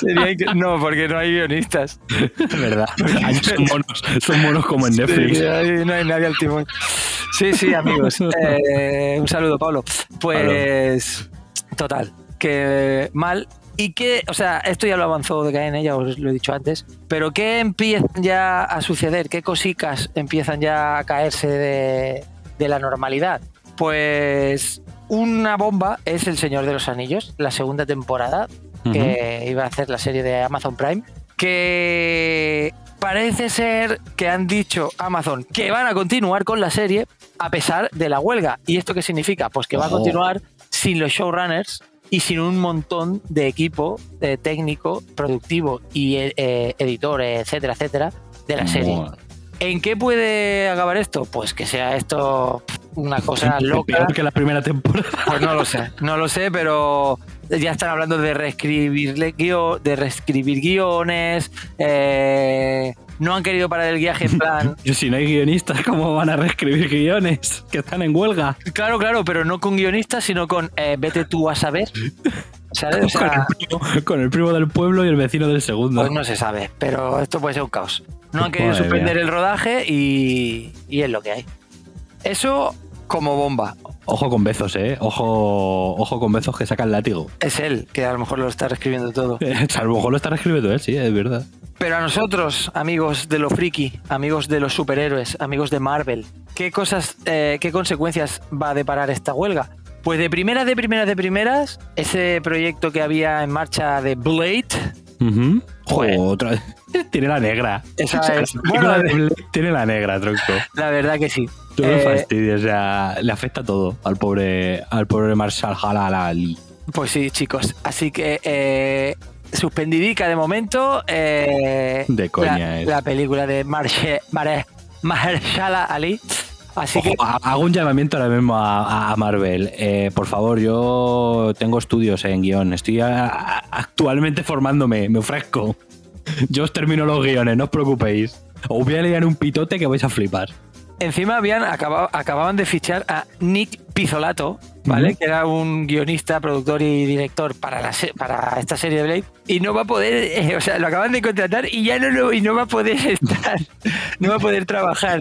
Sería No, porque no hay guionistas.
Es verdad. Son monos, son monos como en Netflix.
Sí, no hay nadie al timón. Sí, sí, amigos. Eh, un saludo, Pablo. Pues, total, que mal. Y que, o sea, esto ya lo avanzó de KN, ya os lo he dicho antes, pero ¿qué empiezan ya a suceder? ¿Qué cositas empiezan ya a caerse de, de la normalidad? Pues una bomba es El Señor de los Anillos, la segunda temporada, que iba a hacer la serie de Amazon Prime, que parece ser que han dicho Amazon que van a continuar con la serie a pesar de la huelga. ¿Y esto qué significa? Pues que va a continuar sin los showrunners y sin un montón de equipo eh, técnico, productivo y eh, eh, editor, etcétera, etcétera, de la serie. ¿En qué puede acabar esto? Pues que sea esto una cosa loca.
Peor que la primera temporada.
Pues no lo sé, no lo sé, pero ya están hablando de reescribirle guio- de reescribir guiones. eh, no han querido parar el guiaje en plan.
Yo, si no hay guionistas, ¿cómo van a reescribir guiones? Que están en huelga.
Claro, claro, pero no con guionistas, sino con eh, vete tú a saber. ¿Sabes? O
Con el, primo, con el primo del pueblo y el vecino del segundo.
pues no se sabe, pero esto puede ser un caos. No han querido
Madre
suspender
mía.
el rodaje y, y es lo que hay. Eso como bomba.
Ojo con Bezos, ¿eh? Ojo, ojo con Bezos que saca el látigo.
Es él que a lo mejor lo está reescribiendo todo.
A lo mejor lo está reescribiendo él, sí, es verdad.
Pero a nosotros, amigos de lo friki, amigos de los superhéroes, amigos de Marvel, ¿qué cosas, eh, qué consecuencias va a deparar esta huelga? Pues de primeras, de primeras, de primeras, ese proyecto que había en marcha de Blade. Joder.
Jo, otra vez. Tiene la negra.
Esa es- bueno,
tiene la negra, tronco.
la verdad que sí.
Tú
Eh,
fastidies, o sea, le afecta todo al pobre, al pobre Marshall Halal
Pues sí, chicos. Así que eh, suspendidica de momento eh,
De coña
la,
es.
la película de Marshe, Mare- Mahershala Ali. Así que
Ojo, hago un llamamiento ahora mismo a, a Marvel. Eh, por favor, yo tengo estudios en guion. Estoy a- a- actualmente formándome, me ofrezco. Yo os termino los guiones, no os preocupéis. Os voy a leer un pitote que vais a flipar.
Encima habían acabado, acababan de fichar a Nick Pizzolato, ¿vale? Que era un guionista, productor y director para, la se- para esta serie de Blade. Y no va a poder, eh, o sea, lo acaban de contratar y ya no, lo- y no va a poder estar, no va a poder trabajar.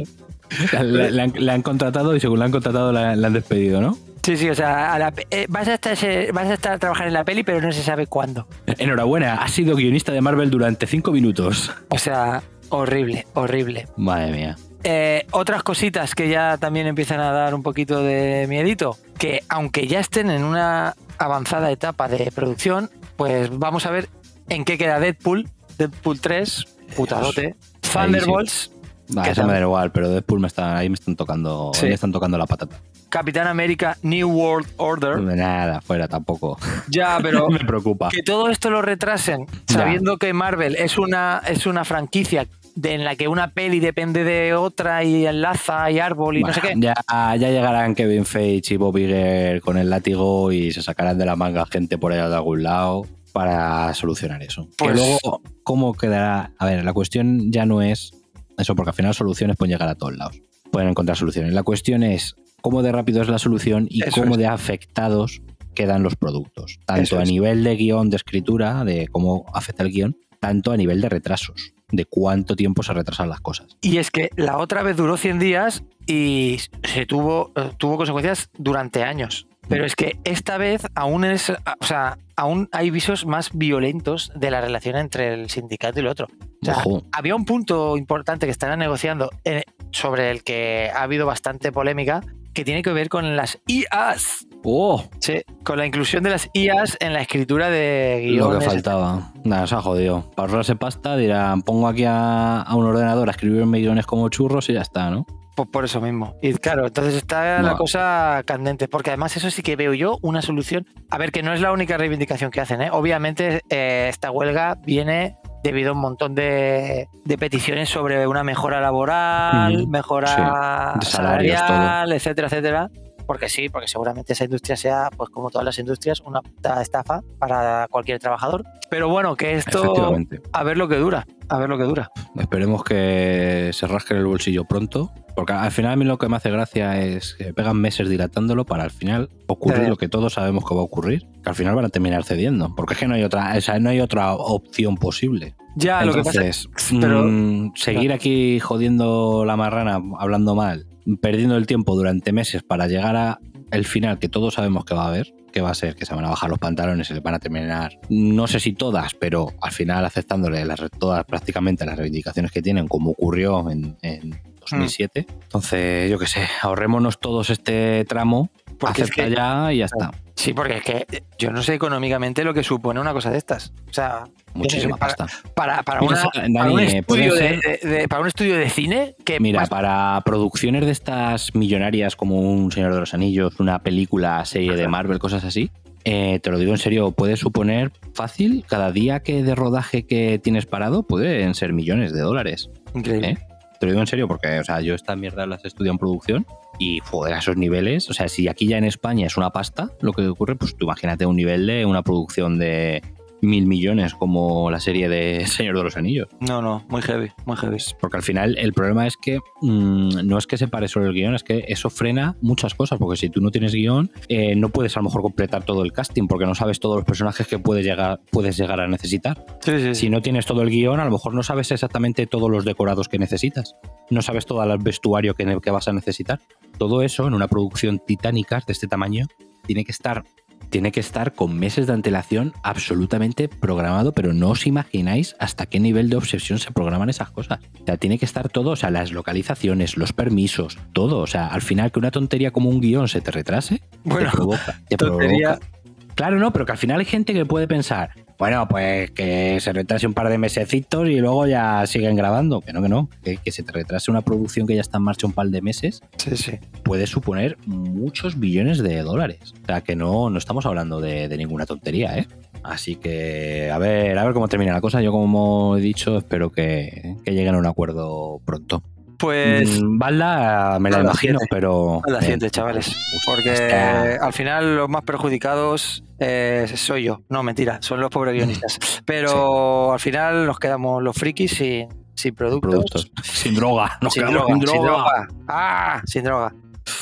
Le, han, han contratado y según le han contratado la- le han despedido, ¿no?
Sí, sí, o sea, a la pe- eh, vas, a estar, vas a estar a trabajar en la peli, pero no se sabe cuándo.
Enhorabuena, has sido guionista de Marvel durante cinco minutos.
O sea, horrible, horrible.
Madre mía.
Eh, otras cositas que ya también empiezan a dar un poquito de miedito, que aunque ya estén en una avanzada etapa de producción, pues vamos a ver en qué queda Deadpool, Deadpool 3, putadote, Thunderbolts,
Va,
¿Qué
eso me da igual, pero Deadpool me está, ahí me están tocando,
Sí.
ahí me están tocando la patata.
Capitán América New World Order.
Nada, fuera tampoco.
Ya, pero
me preocupa.
que todo esto lo retrasen,
Ya.
sabiendo que Marvel es una, es una franquicia de- en la que una peli depende de otra y enlaza y árbol y no sé qué.
Ya, ya llegarán Kevin Feige y Bob Iger con el látigo y se sacarán de la manga gente por allá de algún lado para solucionar eso.
Pues-
Que luego, ¿cómo quedará? A ver, la cuestión ya no es eso, porque al final soluciones pueden llegar a todos lados. Pueden encontrar soluciones. La cuestión es cómo de rápido es la solución y
Eso
cómo
es.
de afectados quedan los productos. Tanto
Eso
a
es.
nivel de guion, de escritura, de cómo afecta el guion, tanto a nivel de retrasos, de cuánto tiempo se retrasan las cosas.
Y es que la otra vez duró 100 días y se tuvo, eh, tuvo consecuencias durante años. Pero es que esta vez aún es, o sea, aún hay visos más violentos de la relación entre el sindicato y el otro. O sea, había un punto importante que estaban negociando eh, sobre el que ha habido bastante polémica que tiene que ver con las IAs.
¡Oh!
Sí, con la inclusión de las IAs en la escritura de
Lo
guiones.
que faltaba. Nada, se ha jodido. Para ahorrarse pasta dirán, pongo aquí a, a un ordenador a escribirme guiones como churros y ya está, ¿no?
Pues por eso mismo. Y claro, entonces está la cosa candente, porque además eso sí que veo yo una solución. A ver, que no es la única reivindicación que hacen, ¿eh? Obviamente eh, esta huelga viene debido a un montón de, de peticiones sobre una mejora laboral, mejora
Sí. De salarios,
salarial, etcétera, etcétera. Porque sí, porque seguramente esa industria sea, pues como todas las industrias, una puta estafa para cualquier trabajador. Pero bueno, que esto a ver lo que dura, a ver lo que dura.
Esperemos que se rasquen el bolsillo pronto. Porque al final a mí lo que me hace gracia es que pegan meses dilatándolo para al final ocurrir
Sí.
lo que todos sabemos que va a ocurrir. Que al final van a terminar cediendo. Porque es que no hay otra, o sea, no hay otra opción posible.
Ya, lo que pasa
Entonces,
pero-
mm, seguir aquí jodiendo la marrana, hablando mal, perdiendo el tiempo durante meses para llegar a el final que todos sabemos que va a haber, que va a ser que se van a bajar los pantalones y les van a terminar, no sé si todas, pero al final aceptándole las, todas prácticamente las reivindicaciones que tienen, como ocurrió en, en 2007.
Mm.
Entonces, yo qué sé, ahorrémonos todos este tramo,
Porque es
acepta
que-
ya y ya está.
Sí, porque es que yo no sé económicamente lo que supone una cosa de estas. O sea,
Muchísima
para,
pasta.
para, para
Mira,
una-
Dani,
para un estudio de, de- de- para un estudio de cine que
Mira,
más-
para producciones de estas millonarias como un Señor de los Anillos, una película, serie de Marvel, cosas así, eh, te lo digo en serio, puede suponer fácil, cada día que de rodaje que tienes parado pueden ser millones de dólares.
increíble.
¿eh? Te lo digo en serio porque, o sea, yo esta mierda las estudio en producción y, joder, a esos niveles, o sea, si aquí ya en España es una pasta lo que ocurre, pues tú imagínate un nivel de una producción de mil millones como la serie de Señor de los Anillos.
No, no, muy heavy, muy heavy.
Porque al final el problema es que mm, no es que se pare solo el guion, es que eso frena muchas cosas. Porque si tú no tienes guion, eh, no puedes a lo mejor completar todo el casting porque no sabes todos los personajes que puedes llegar, puedes llegar a necesitar.
Sí, sí,
Si no tienes todo el guion, a lo mejor no sabes exactamente todos los decorados que necesitas. No sabes todo el vestuario que vas a necesitar. Todo eso en una producción titánica de este tamaño tiene que estar tiene que estar con meses de antelación absolutamente programado, pero no os imagináis hasta qué nivel de obsesión se programan esas cosas. O sea, tiene que estar todo, o sea, las localizaciones, los permisos, todo. O sea, al final que una tontería como un guion se te retrase,
Bueno,
te provoca. te
tontería.
provoca. Claro, no, pero que al final hay gente que puede pensar, bueno, pues que se retrase un par de mesecitos y luego ya siguen grabando. Que no, que no. Que, que se te retrase una producción que ya está en marcha un par de meses
Sí, sí.
puede suponer muchos billones de dólares. O sea, que no, no estamos hablando de, de ninguna tontería, ¿eh? Así que a ver, a ver cómo termina la cosa. Yo, como he dicho, espero que, que lleguen a un acuerdo pronto.
Pues
Mm, Balda me la imagino,
siete.
pero.
a las
eh,
siguiente, chavales. Porque al final los más perjudicados eh, soy yo. No, mentira, son los pobres guionistas. Pero al final nos quedamos los frikis sin, sin productos.
productos. Sin droga. Nos
sin,
quedamos
droga,
sin
sin
droga.
droga. ¡Ah! Sin droga.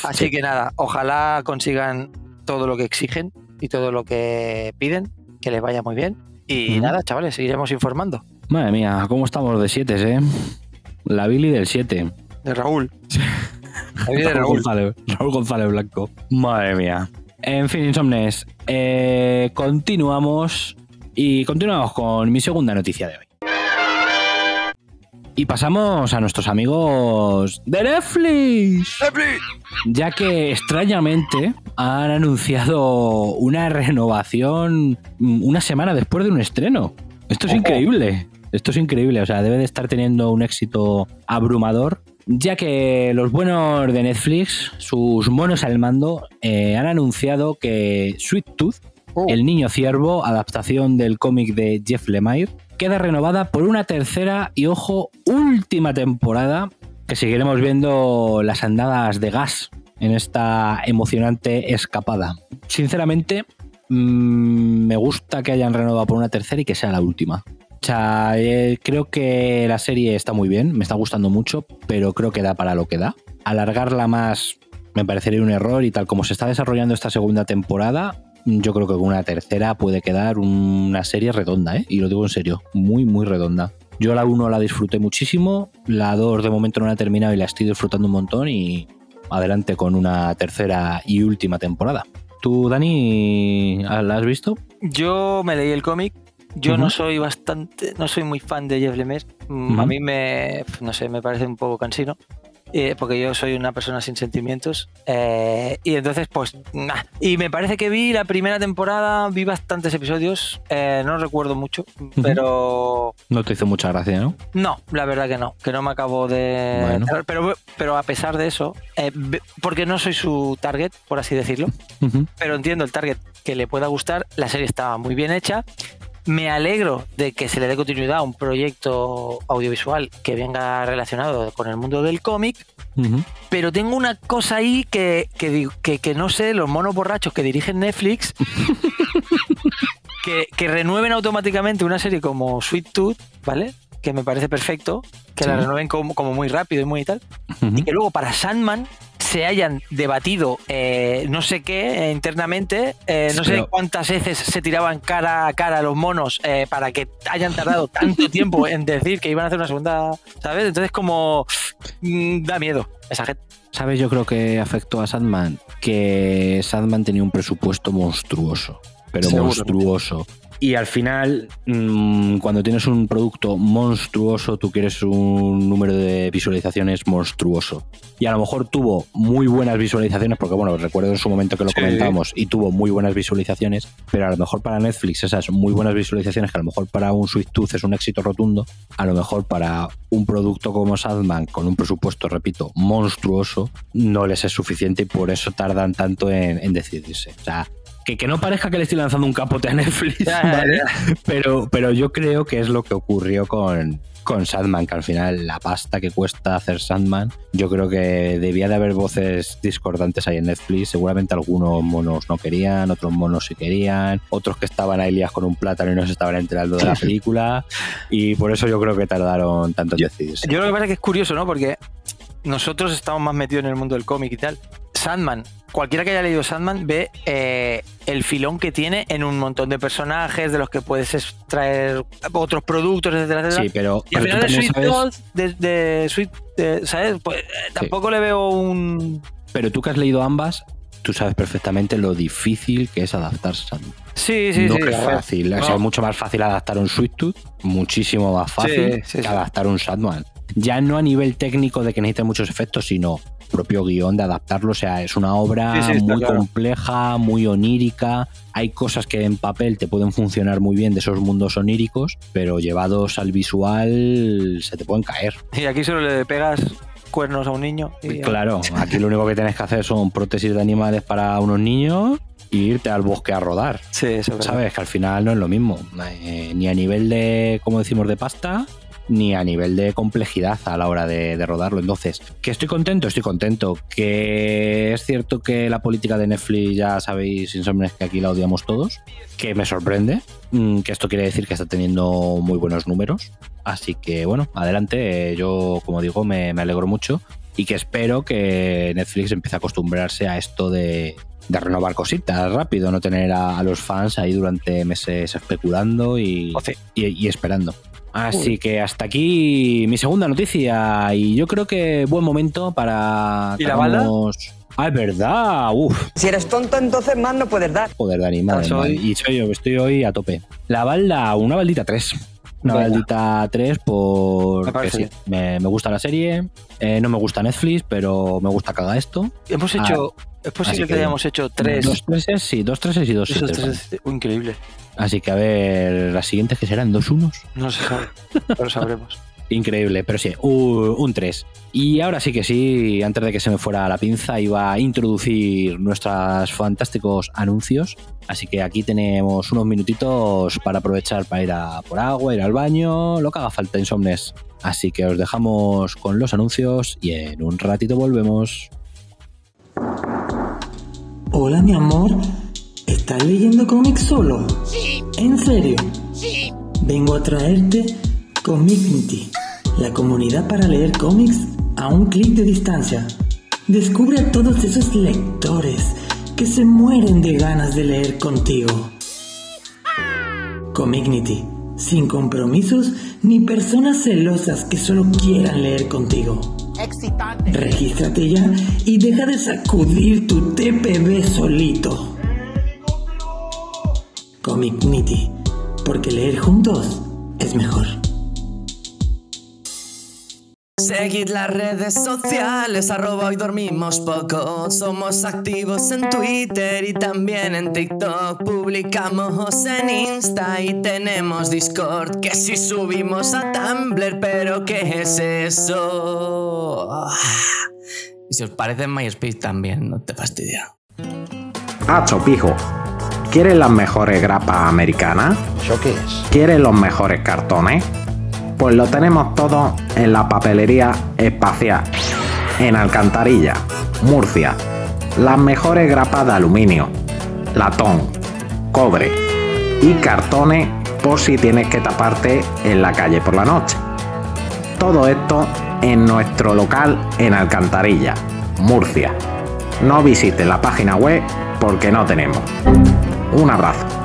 Así que nada, ojalá consigan todo lo que exigen y todo lo que piden, que les vaya muy bien. Y nada, chavales, seguiremos informando.
Madre mía, ¿cómo estamos de 7, eh? La Billy del 7.
De Raúl. De
Raúl. González, Raúl González Blanco. Madre mía. En fin, Insomnes, eh, continuamos y continuamos con mi segunda noticia de hoy. Y pasamos a nuestros amigos de Netflix. Ya que extrañamente han anunciado una renovación una semana después de un estreno. Esto es
Ojo.
increíble. Esto es increíble. O sea, debe de estar teniendo un éxito abrumador. Ya que los buenos de Netflix, sus monos al mando, eh, han anunciado que Sweet Tooth,
Oh.
el niño ciervo, adaptación del cómic de Jeff Lemire, queda renovada por una tercera y, ojo, última temporada que seguiremos viendo las andadas de gas en esta emocionante escapada. Sinceramente, mm, me gusta que hayan renovado por una tercera y que sea la última. O sea, eh, creo que la serie está muy bien, me está gustando mucho, pero creo que da para lo que da. Alargarla más me parecería un error y tal como se está desarrollando esta segunda temporada, yo creo que con una tercera puede quedar una serie redonda, ¿eh? Y lo digo en serio, muy, muy redonda. Yo la 1 la disfruté muchísimo, la 2 de momento no la he terminado y la estoy disfrutando un montón y adelante con una tercera y última temporada. ¿Tú, Dani, la has visto?
Yo me leí el cómic. Yo no soy bastante, no soy muy fan de Jeff Lemire. Mm, a mí me, no sé, me parece un poco cansino. Eh, porque yo soy una persona sin sentimientos. Eh, y entonces, pues, nah. Y me parece que vi la primera temporada, vi bastantes episodios, eh, no recuerdo mucho, pero...
No te hizo mucha gracia, ¿no?
No, la verdad que no, que no me acabo de... Pero, pero a pesar de eso, porque no soy su target, por así decirlo, pero entiendo el target que le pueda gustar, la serie estaba muy bien hecha, me alegro de que se le dé continuidad a un proyecto audiovisual que venga relacionado con el mundo del cómic, pero tengo una cosa ahí que, que, no sé, los monos borrachos que dirigen Netflix, que, renueven automáticamente una serie como Sweet Tooth, ¿vale? Que me parece perfecto, que la renueven como, como, muy rápido y muy y tal, y que luego para Sandman se hayan debatido eh, no sé qué eh, internamente, eh, no sé cuántas veces se tiraban cara a cara a los monos para que hayan tardado tanto tiempo en decir que iban a hacer una segunda, ¿sabes? Entonces como mm, da miedo esa gente.
¿Sabes? Yo creo que afectó a Sandman, que Sandman tenía un presupuesto monstruoso, pero monstruoso. Y al final, mm, cuando tienes un producto monstruoso, tú quieres un número de visualizaciones monstruoso. Y a lo mejor tuvo muy buenas visualizaciones, porque bueno, recuerdo en su momento que lo comentábamos, y tuvo muy buenas visualizaciones, pero a lo mejor para Netflix esas muy buenas visualizaciones, que a lo mejor para un Sweet Tooth es un éxito rotundo, a lo mejor para un producto como Sadman, con un presupuesto, repito, monstruoso, no les es suficiente y por eso tardan tanto en, en decidirse. O sea, que, no parezca que le estoy lanzando un capote a Netflix, ¿vale? Pero, pero yo creo que es lo que ocurrió con, con Sandman, que al final la pasta que cuesta hacer Sandman, yo creo que debía de haber voces discordantes ahí en Netflix. Seguramente algunos monos no querían, otros monos sí querían, otros que estaban ahí lías con un plátano y no se estaban enterando de la película. Y por eso yo creo que tardaron tanto en decidirse.
Yo lo que pasa es que es curioso, ¿no? Porque nosotros estamos más metidos en el mundo del cómic y tal. Sandman, cualquiera que haya leído Sandman ve eh, el filón que tiene en un montón de personajes de los que puedes extraer otros productos, etcétera,
Sí, pero,
y al final de Sweet, de, Sweet, ¿sabes? Pues eh, tampoco le veo un.
Pero tú que has leído ambas, tú sabes perfectamente lo difícil que es adaptar Sandman.
Sí, sí,
no
sí.
Que es fácil. Es mucho más fácil adaptar un Sweet Tooth, muchísimo más fácil que adaptar un Sandman. Ya no a nivel técnico de que necesite muchos efectos, sino propio guion de adaptarlo. O sea, es una obra muy compleja, muy onírica. Hay cosas que en papel te pueden funcionar muy bien de esos mundos oníricos, pero llevados al visual se te pueden caer.
Y aquí solo le pegas cuernos a un niño.
claro, aquí lo único que tienes que hacer son prótesis de animales para unos niños y irte al bosque a rodar.
Sí, eso
Sabes que al final no es lo mismo, eh, ni a nivel de, como decimos, de pasta, ni a nivel de complejidad a la hora de, rodarlo. Entonces, ¿que estoy contento? Estoy contento. Que es cierto que la política de Netflix, ya sabéis, Insomnes, que aquí la odiamos todos, que me sorprende, mm, que esto quiere decir que está teniendo muy buenos números. Así que, bueno, adelante. Yo, como digo, me, alegro mucho y que espero que Netflix empiece a acostumbrarse a esto de, renovar cositas rápido, no tener a, los fans ahí durante meses especulando y, y esperando. Así que hasta aquí mi segunda noticia y yo creo que buen momento para...
¿Y la bala?
Ah, es verdad, uf.
Si eres tonto, entonces más no puedes dar.
Joder, Dani, madre ah, Y soy yo, estoy hoy a tope. La balda, una baldita 3. Una baldita 3 por... Sí, me, gusta la serie, eh, no me gusta Netflix, pero me gusta que haga esto.
Hemos hecho... Ah, es posible que, hayamos hecho tres.
Dos treses, sí, dos treses y dos
siete. increíble.
Así que a ver, las siguientes que serán dos unos.
No se sabe, lo sabremos.
Increíble, pero sí, un 3. Y ahora sí que sí, antes de que se me fuera la pinza, iba a introducir nuestros fantásticos anuncios. Así que aquí tenemos unos minutitos para aprovechar para ir a por agua, ir al baño, lo que haga falta, insomnes. Así que os dejamos con los anuncios y en un ratito volvemos.
Hola, mi amor. ¿Estás leyendo cómics solo? Sí. ¿En serio? Sí. Vengo a traerte Comicnity, la comunidad para leer cómics a un clic de distancia. Descubre a todos esos lectores que se mueren de ganas de leer contigo. Comicnity, sin compromisos ni personas celosas que solo quieran leer contigo excitante. Regístrate ya y deja de sacudir tu TPB solito. Comic Nitty, porque leer juntos es mejor.
Seguid las redes sociales, arroba hoy dormimos poco. Somos activos en Twitter y también en TikTok. Publicamos en Insta y tenemos Discord. Que si subimos a Tumblr, pero ¿qué es eso? Y si os parece MySpace también, no te fastidia.
Hacho, pijo. ¿Quieres las mejores grapas americanas?
¿Eso qué es?
¿Quieres los mejores cartones? Pues lo tenemos todo en la papelería espacial, en Alcantarilla, Murcia. Las mejores grapas de aluminio, latón, cobre y cartones por si tienes que taparte en la calle por la noche. Todo esto en nuestro local en Alcantarilla, Murcia. No visites la página web porque no tenemos. Un abrazo.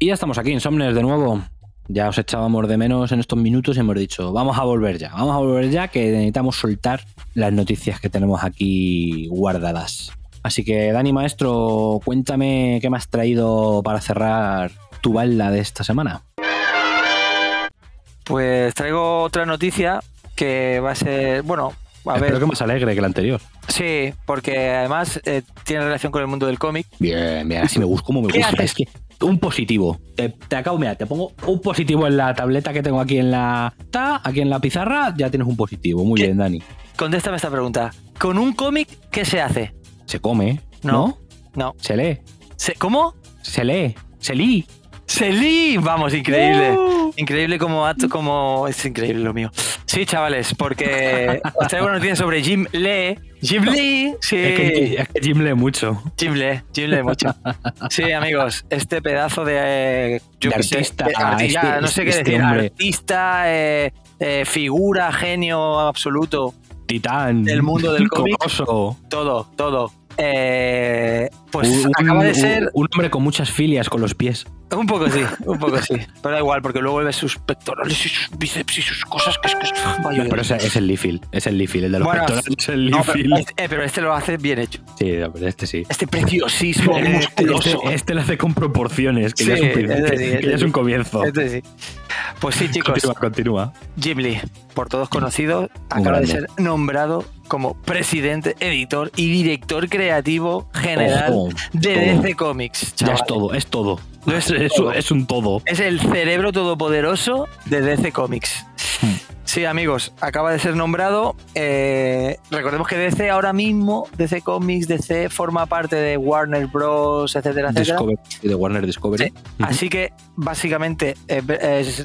Y ya estamos aquí, Insomnes, de nuevo. Ya os echábamos de menos en estos minutos y hemos dicho, vamos a volver ya, vamos a volver ya, que necesitamos soltar las noticias que tenemos aquí guardadas. Así que, Dani Maestro, cuéntame qué me has traído para cerrar tu balda de esta semana.
Pues traigo otra noticia que va a ser, bueno, a ver.
Espero que más alegre que la anterior.
Sí, porque además eh, tiene relación con el mundo del cómic.
Bien, bien, así me gusta, como me
¿Qué
gusta.
haces?
Es que un positivo. Te, te acabo, mira, te pongo un positivo en la tableta que tengo aquí en la. ta, Aquí en la pizarra, ya tienes un positivo. Muy bien, Dani.
Contéstame esta pregunta. ¿Con un cómic qué se hace?
Se come,
No.
¿no?
No.
Se lee.
¿Se- ¿Cómo?
Se lee. Se lee.
¡Se lee! Vamos, increíble.
Uh.
Increíble como acto, como. Es increíble lo mío. Sí, chavales, porque os traigo una noticia sobre Jim Lee. Jim Lee, sí.
Es que, es que Jim lee mucho.
Jim Lee, Jim Lee mucho. Sí, amigos, este pedazo de. eh, yo
De
sé,
artista,
de arti- ya,
este-
no sé qué
este
decir.
hombre.
Artista, eh, eh, figura, genio absoluto.
Titán.
Del mundo del cómic. Todo, todo. Eh, pues
Un-
acaba de ser.
Un hombre con muchas filias con los pies.
Un poco sí, un poco sí. Pero da igual, porque luego ves sus pectorales y sus bíceps y sus cosas que es que es. vaya,
Pero ese es el Liefeld. Es el Liefeld, el de los
Bueno,
pectorales. Es el
no, pero, este, eh, pero este lo hace bien hecho.
Sí, no, pero este sí.
Este preciosismo
Este,
musculoso.
este- este lo hace con proporciones, que, ya, es un,
este sí,
que
este
ya es
sí.
un comienzo.
Este sí. Pues sí, chicos.
Continúa, continúa.
Jim Lee, por todos conocido, acaba de ser nombrado como presidente, editor y director creativo general de
todo.
DC Comics.
Ya es todo, es todo.
Es
es,
todo.
es un todo.
Es el cerebro todopoderoso de DC Comics.
Hmm.
Sí, amigos, acaba de ser nombrado. eh, recordemos que DC ahora mismo, DC Comics, DC forma parte de Warner Bros., etcétera, etcétera.
Discovery, de Warner Discovery.
Así que, básicamente, eh,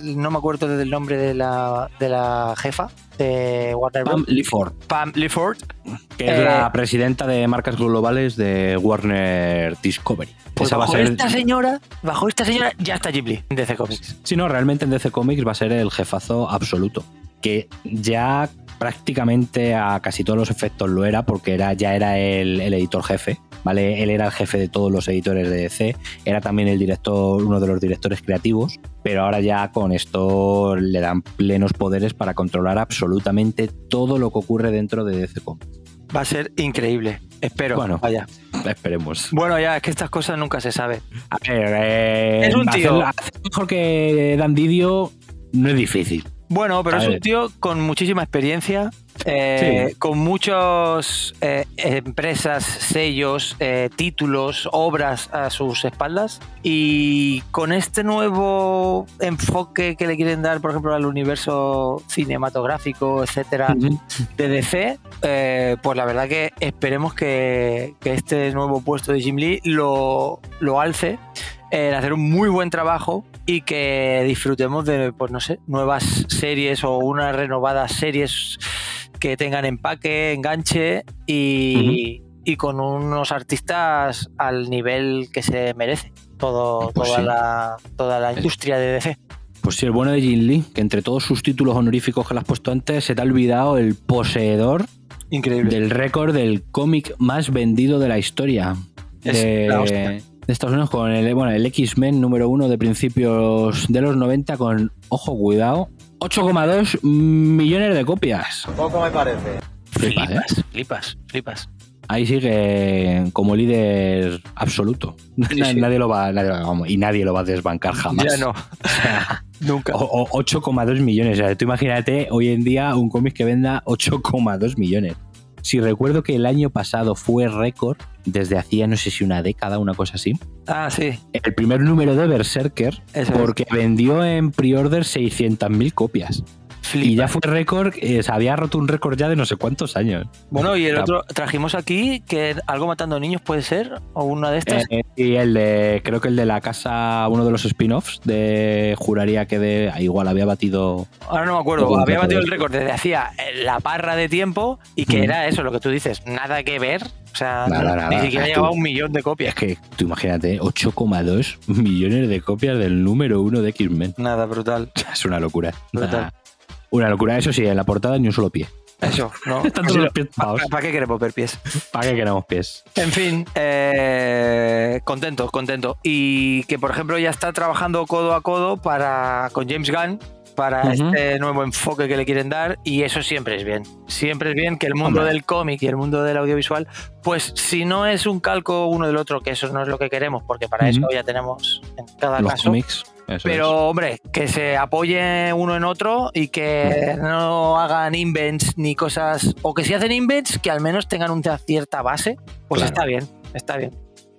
no me acuerdo del nombre de la, de la jefa de Warner Bros.
Pam Lifford,
Pam Lifford.
que es
Eh,
la presidenta de marcas globales de Warner Discovery.
Pues
Esa va a
bajo
ser.
esta señora, bajo esta señora, ya está Lee en DC Comics.
Sí, no, realmente en DC Comics va a ser el jefazo absoluto. Que ya prácticamente a casi todos los efectos lo era, porque era, ya era el, el editor jefe. ¿Vale? Él era el jefe de todos los editores de DC, era también el director, uno de los directores creativos, pero ahora ya con esto le dan plenos poderes para controlar absolutamente todo lo que ocurre dentro de DC Comics.
Va a ser increíble. Espero.
Bueno.
Vaya.
Esperemos.
Bueno, ya, es que estas cosas nunca se sabe.
A ver, eh,
Es un tío.
hacer- hacer mejor que Dan Didio no es difícil.
Bueno, pero
A
es
ver.
un tío con muchísima experiencia, eh,
Sí.
con muchas empresas, sellos, eh, títulos, obras a sus espaldas y con este nuevo enfoque que le quieren dar, por ejemplo, al universo cinematográfico, etcétera, de DC, eh, pues la verdad que esperemos que, que este nuevo puesto de Jim Lee lo, lo alce en hacer un muy buen trabajo y que disfrutemos de, pues no sé, nuevas series o unas renovadas series que tengan empaque, enganche y, y con unos artistas al nivel que se merece todo,
Pues
toda,
sí.
la, toda la industria de DC.
Pues sí, el bueno de Jin Lee, que entre todos sus títulos honoríficos que le has puesto antes, se te ha olvidado el poseedor
Increíble.
del récord del cómic más vendido de la historia.
Es
De,
la
de Estados Unidos con el, bueno, el X-Men número uno de principios de los 90 con, ojo, cuidado, 8,2 millones de copias.
Poco me parece.
Flipas, ¿eh?
Flipas, flipas.
Ahí sigue como líder absoluto.
sí.
Nadie lo va, nadie lo- vamos, y nadie lo va a desbancar jamás.
Ya no. Nunca.
O- o 8,2 millones. O sea, tú imagínate hoy en día un cómic que venda 8,2 millones. Si recuerdo que el año pasado fue récord, desde hacía no sé si una década, una cosa así,
Ah, sí.
el primer número de Berserker,
Eso es.
porque vendió en pre-order 600.000 copias. Y ya fue récord, eh, se había roto un récord ya de no sé cuántos años.
Bueno, y el otro, trajimos aquí que algo matando niños puede ser, o una de estas.
Eh, y el de, creo que el de la casa, uno de los spin-offs, de juraría que de, ah, igual había batido.
Ahora no me acuerdo, había batido el récord desde hacía eh, la parra de tiempo y que
Mm.
era eso, lo que tú dices, nada que ver. O sea,
Nada, nada.
ni siquiera llevaba un millón de copias.
Es que tú imagínate, 8,2 millones de copias del número uno de X-Men.
Nada, brutal.
Es una locura.
Brutal.
Una locura. Eso sí, en la portada ni un solo pie.
Eso, ¿no?
Están todos los pies
¿Para qué queremos ver pies?
¿Para qué queremos pies?
En fin, eh, contento, contento. Y que, por ejemplo, ya está trabajando codo a codo para, con James Gunn para este nuevo enfoque que le quieren dar y eso siempre es bien. Siempre es bien que el mundo
Hombre.
del cómic y el mundo del audiovisual, pues si no es un calco uno del otro, que eso no es lo que queremos, porque para eso ya tenemos en cada
Los
caso.
Eso
Pero, hombre, que se apoye uno en otro y que no hagan invents ni cosas. O que si hacen invents, que al menos tengan una cierta base. Pues
Claro.
está bien, está bien.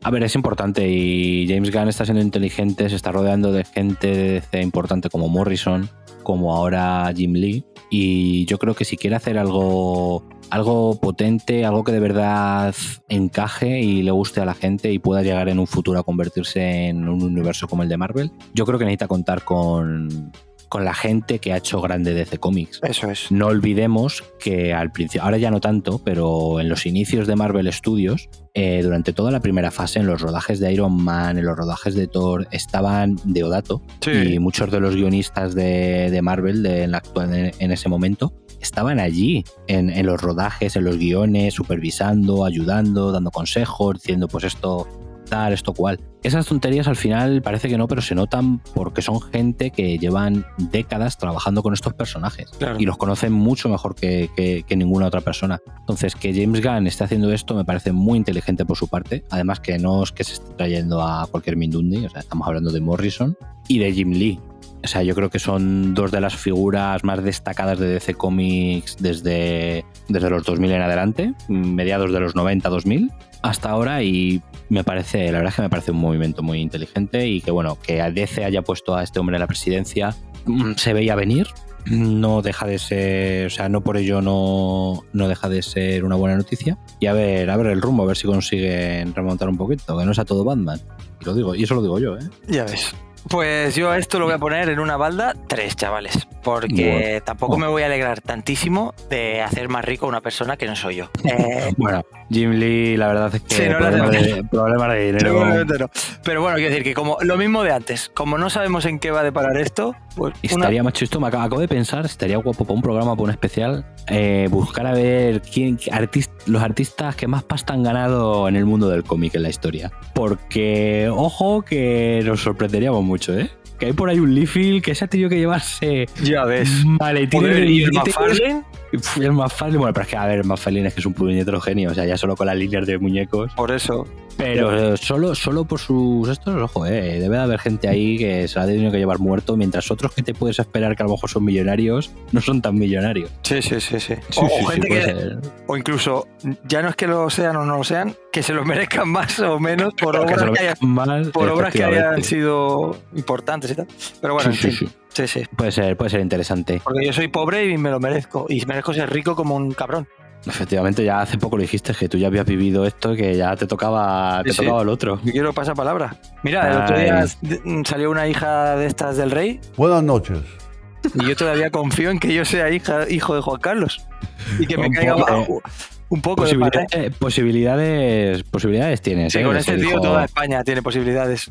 A ver, es importante y James Gunn está siendo inteligente, se está rodeando de gente importante como Morrison, como ahora Jim Lee. Y yo creo que si quiere hacer algo, algo potente, algo que de verdad encaje y le guste a la gente y pueda llegar en un futuro a convertirse en un universo como el de Marvel, yo creo que necesita contar con, con la gente que ha hecho grande DC Comics.
Eso es.
No olvidemos que al principio, ahora ya no tanto, pero en los inicios de Marvel Studios, eh, durante toda la primera fase, en los rodajes de Iron Man, en los rodajes de Thor, estaban Deodato y muchos de los guionistas de, de Marvel de, en, la actual- en- en ese momento estaban allí en, en los rodajes, en los guiones, supervisando, ayudando, dando consejos, diciendo pues esto tal, esto cual. Esas tonterías al final parece que no, pero se notan porque son gente que llevan décadas trabajando con estos personajes
Claro.
y los conocen mucho mejor que, que- que ninguna otra persona. Entonces, que James Gunn esté haciendo esto me parece muy inteligente por su parte. Además, que no es que se esté trayendo a cualquier Mindundi, o sea, estamos hablando de Morrison y de Jim Lee. O sea, yo creo que son dos de las figuras más destacadas de DC Comics desde, desde los 2000 en adelante, mediados de los 90-2000 hasta ahora y me parece, la verdad es que me parece un movimiento muy inteligente y que bueno, que DC haya puesto a este hombre en la presidencia mm, se veía venir, no deja de ser, o sea, no por ello no, no deja de ser una buena noticia y a ver, a ver el rumbo, a ver si consiguen remontar un poquito, que no sea todo Batman. Y lo digo, y eso lo digo yo, ¿eh?
Ya ves. Pues yo a esto lo voy a poner en una balda tres, chavales. Porque
Bueno.
tampoco me voy a alegrar tantísimo de hacer más rico a una persona que no soy yo. Eh,
Bueno, Jim Lee, la verdad es que
Sí, no hacemos.
de, problemas de dinero.
No. Pero bueno, quiero decir que como lo mismo de antes, como no sabemos en qué va a deparar esto, pues
Y
una-
Estaría más chisto, me acabo, de pensar, estaría guapo para un programa, para un especial, eh, buscar a ver quién, qué artis- los artistas que más pasta han ganado en el mundo del cómic en la historia. Porque, ojo, que nos sorprenderíamos mucho, ¿eh? Que hay por ahí un Leafy que se ha tenido que llevarse
ya ves.
maletines de
¿y el. McFarlane?
El McFarlane, bueno, pero es que, a ver, el McFarlane es que es un puñetero genio, o sea, ya solo con las líneas de muñecos.
Por eso.
Pero eh, solo, solo por sus estos, ojo, eh, debe de haber gente ahí que se la ha tenido que llevar muerto, mientras otros que te puedes esperar que a lo mejor son millonarios, no son tan millonarios.
Sí, sí, sí, sí.
Sí,
o,
sí,
o
sí,
gente
puede
que,
ser.
o incluso, ya no es que lo sean o no lo sean, que se lo merezcan más o menos por
Que
obras
lo
que, hayan,
más,
por obras que hayan sido importantes y tal. Pero bueno,
Sí,
en
sí,
fin.
sí.
Sí, sí.
Puede ser, puede ser interesante.
Porque yo soy pobre y me lo merezco. Y merezco ser rico como un cabrón.
Efectivamente, ya hace poco lo dijiste, que tú ya habías vivido esto, que ya te tocaba, te
Sí, sí.
tocaba el otro.
Yo quiero pasar palabra. Mira, el otro día salió una hija de estas del rey
Buenas noches.
y yo todavía confío en que yo sea hija, hijo de Juan Carlos. Y que me
Un
caiga
poco,
un poco de pared.
Posibilidades, posibilidades, posibilidades tienes.
Sí,
eh,
con este tío
hijo-
toda España tiene posibilidades.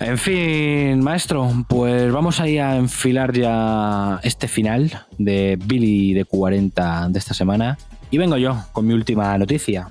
En fin, maestro, pues vamos ahí a enfilar ya este final de Billy de 40 de esta semana. Y vengo yo con mi última noticia.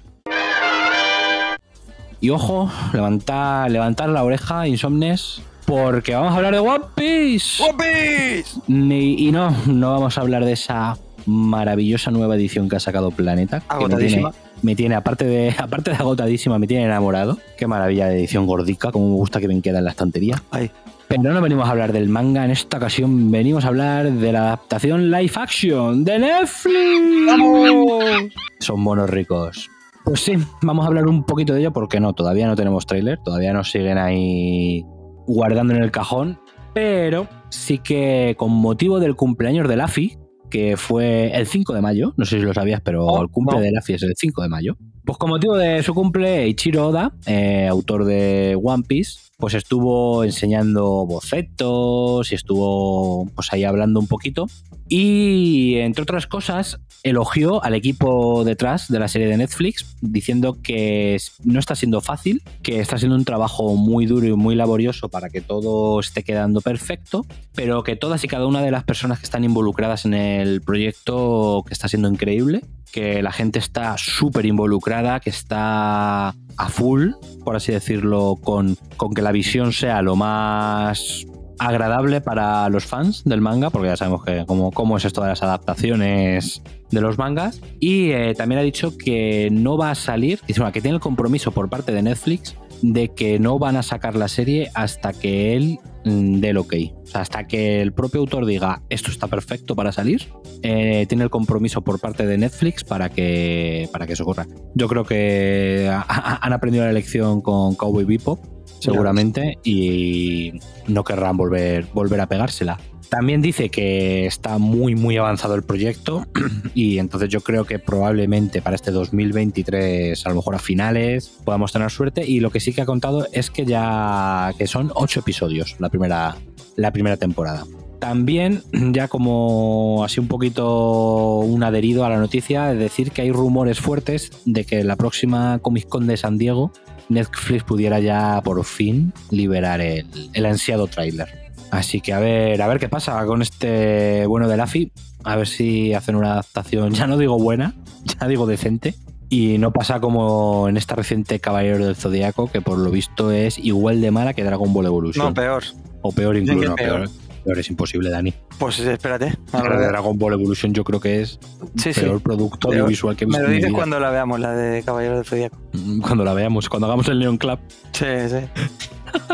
Y ojo, levantar, levantar la oreja, insomnes, porque vamos a hablar de One Piece.
¡One Piece!
Y no, no vamos a hablar de esa maravillosa nueva edición que ha sacado Planeta. que me tiene,
Agotadísima.
me tiene, aparte de, aparte de agotadísima, me tiene enamorado. Qué maravilla de edición gordica, como me gusta que me queda en la estantería.
Ay.
Pero no venimos a hablar del manga, en esta ocasión venimos a hablar de la adaptación live action de Netflix. Son monos ricos. Pues sí, vamos a hablar un poquito de ello porque no, todavía no tenemos tráiler, todavía nos siguen ahí guardando en el cajón, pero sí que con motivo del cumpleaños de Laffy, que fue el 5 de mayo, no sé si lo sabías, pero el cumple
no.
de Laffy es el 5 de mayo. Pues con motivo de su cumple, Ichiro Oda, eh, autor de One Piece, pues estuvo enseñando bocetos y estuvo pues ahí hablando un poquito. Y entre otras cosas, elogió al equipo detrás de la serie de Netflix, diciendo que no está siendo fácil, que está siendo un trabajo muy duro y muy laborioso para que todo esté quedando perfecto, pero que todas y cada una de las personas que están involucradas en el proyecto, que está siendo increíble, que la gente está súper involucrada, que está a full, por así decirlo, con, con que la visión sea lo más agradable para los fans del manga, porque ya sabemos que cómo, cómo es esto de las adaptaciones de los mangas. Y eh, también ha dicho que no va a salir, que tiene el compromiso por parte de Netflix de que no van a sacar la serie hasta que él mm, dé el ok. O sea, hasta que el propio autor diga esto está perfecto para salir, eh, tiene el compromiso por parte de Netflix para que, para que eso ocurra. Yo creo que ha- ha- han aprendido la lección con Cowboy Bebop, seguramente, y no querrán volver, volver a pegársela. También dice que está muy, muy avanzado el proyecto y entonces yo creo que probablemente para este 2023, a lo mejor a finales, podamos tener suerte. Y lo que sí que ha contado es que ya que son ocho episodios la primera, la primera temporada. También, ya como así un poquito un adherido a la noticia, de decir que hay rumores fuertes de que la próxima Comic Con de San Diego, Netflix pudiera ya por fin liberar el, el ansiado tráiler. Así que a ver, a ver qué pasa con este bueno de Laffy. A ver si hacen una adaptación, ya no digo buena, ya digo decente. Y no pasa como en esta reciente Caballero del Zodiaco, que por lo visto es igual de mala que Dragon Ball Evolution.
No, peor.
O peor incluso.
que
no,
peor.
peor. Peor es imposible, Dani.
Pues espérate.
La de Dragon Ball Evolution yo creo que es
Sí,
el
sí.
peor producto
Peor.
audiovisual que he
Me
visto
lo
en mi
dices cuando la veamos, la de Caballero del Zodíaco.
Cuando la veamos, cuando hagamos el Neon Club.
Sí, sí.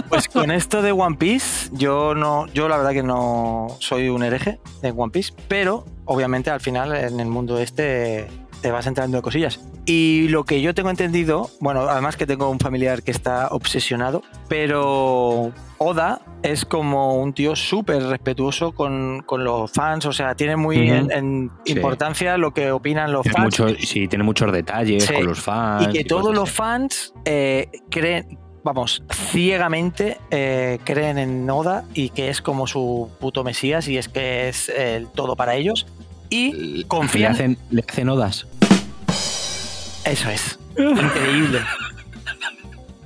Pues con esto de One Piece, yo no, yo la verdad que no soy un hereje de One Piece, pero obviamente al final en el mundo este te vas entrando de cosillas. Y lo que yo tengo entendido, bueno, además que tengo un familiar que está obsesionado, pero Oda es como un tío súper respetuoso con, con los fans, o sea, tiene muy en, en
Sí.
importancia lo que opinan los
Tiene
fans.
mucho- sí, tiene muchos detalles
Sí.
con los fans.
y que todos los fans eh, creen, vamos, ciegamente eh, creen en Oda y que es como su puto mesías y es que es el todo para ellos. Y
así. Le
confían.
hacen, le hacen odas.
Eso es. Increíble.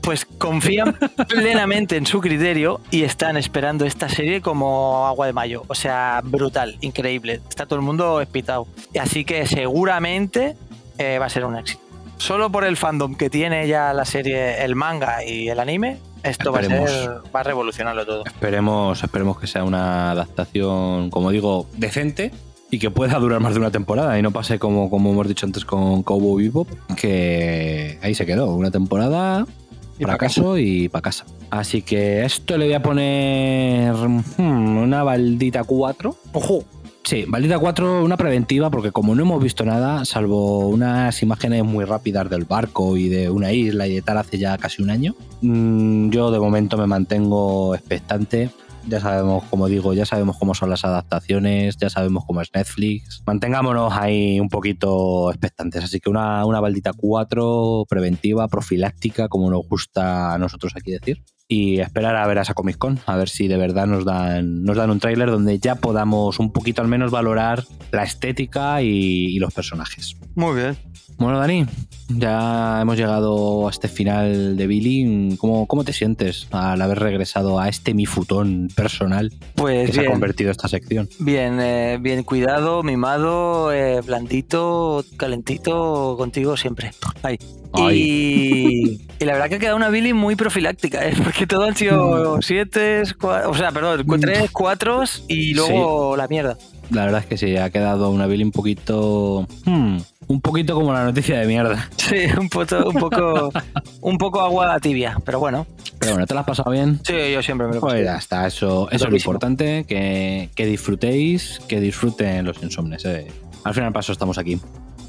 Pues confían plenamente en su criterio y están esperando esta serie como agua de mayo. O sea, brutal, increíble. Está todo el mundo espitado. Así que seguramente eh, va a ser un éxito. Solo por el fandom que tiene ya la serie, el manga y el anime, esto va a, ser, va a revolucionarlo todo.
Esperemos, esperemos que sea una adaptación, como digo, decente y que pueda durar más de una temporada y no pase como, como hemos dicho antes con Cowboy Bebop, que ahí se quedó, una temporada,
Y pa'
fracaso y para casa. Así que a esto le voy a poner hmm, una baldita 4.
¡Ojo!
Sí, baldita 4, una preventiva, porque como no hemos visto nada, salvo unas imágenes muy rápidas del barco y de una isla y de tal hace ya casi un año, mm, yo de momento me mantengo expectante. Ya sabemos, como digo, ya sabemos cómo son las adaptaciones, ya sabemos cómo es Netflix. Mantengámonos ahí un poquito expectantes. Así que una, una baldita 4 preventiva, profiláctica, como nos gusta a nosotros aquí decir. Y esperar a ver a esa Comic Con, a ver si de verdad nos dan, nos dan un tráiler donde ya podamos un poquito al menos valorar la estética y, y los personajes.
Muy bien.
Bueno, Dani, ya hemos llegado a este final de Billy. ¿Cómo, cómo te sientes al haber regresado a este mi futón personal
Pues
que se ha convertido esta sección?
Bien, eh, bien cuidado, mimado, eh, blandito, calentito, contigo siempre. Ahí. Y, y la verdad que ha quedado una Billy muy profiláctica, ¿eh? porque todo han sido siete, o sea, perdón, tres, cuatro y luego la mierda.
La verdad es que sí, ha quedado una Billy un poquito. hmm, un poquito como la noticia de mierda.
Sí, un poco, un poco, un poco agua tibia, pero bueno.
Pero bueno, ¿te la has pasado bien?
Sí, yo siempre me lo
Pues
paso.
ya está, eso, eso es lo importante, que, que disfrutéis, que disfruten los insomnes. eh. Al final paso estamos aquí.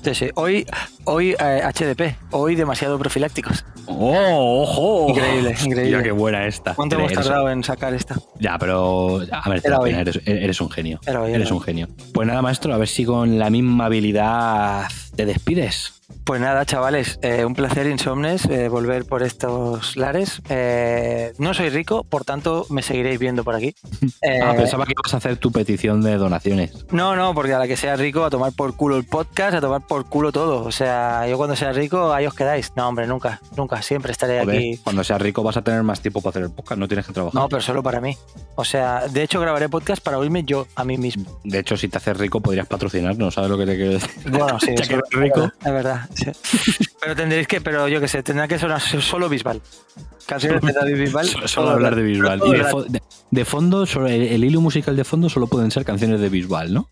Sí, sí. Hoy, hoy eh, HDP, hoy demasiado profilácticos.
¡Oh, ojo!
Increíble, increíble.
Ya qué buena esta.
¿Cuánto hemos tardado en sacar esta?
Ya, pero a ver, te
Era hoy.
eres, eres un genio.
Era hoy, era
eres
hoy.
un genio. Pues nada, maestro, a ver si con la misma habilidad te despides.
Pues nada, chavales, eh, un placer, Insomnes, eh, volver por estos lares. Eh, no soy rico, por tanto, me seguiréis viendo por aquí. Eh,
Ah, pensaba que ibas a hacer tu petición de donaciones.
No, no, porque a la que sea rico, a tomar por culo el podcast, a tomar por culo todo. O sea, yo cuando sea rico, ahí os quedáis. No, hombre, nunca, nunca, siempre estaré
Joder,
aquí.
cuando seas rico vas a tener más tiempo para hacer el podcast, no tienes que trabajar.
No, pero solo para mí. O sea, de hecho grabaré podcast para oírme yo a mí mismo.
De hecho, si te haces rico podrías patrocinarnos, ¿sabes lo que te quiero decir?
Bueno, sí, es
rico.
Es verdad, Pero tendréis que, pero yo qué sé, tendrá que sonar solo Bisbal. Canciones de David Bisbal.
Solo, solo hablar de Bisbal. Y de, fo- de- de fondo, el, el hilo musical de fondo solo pueden ser canciones de Bisbal, ¿no?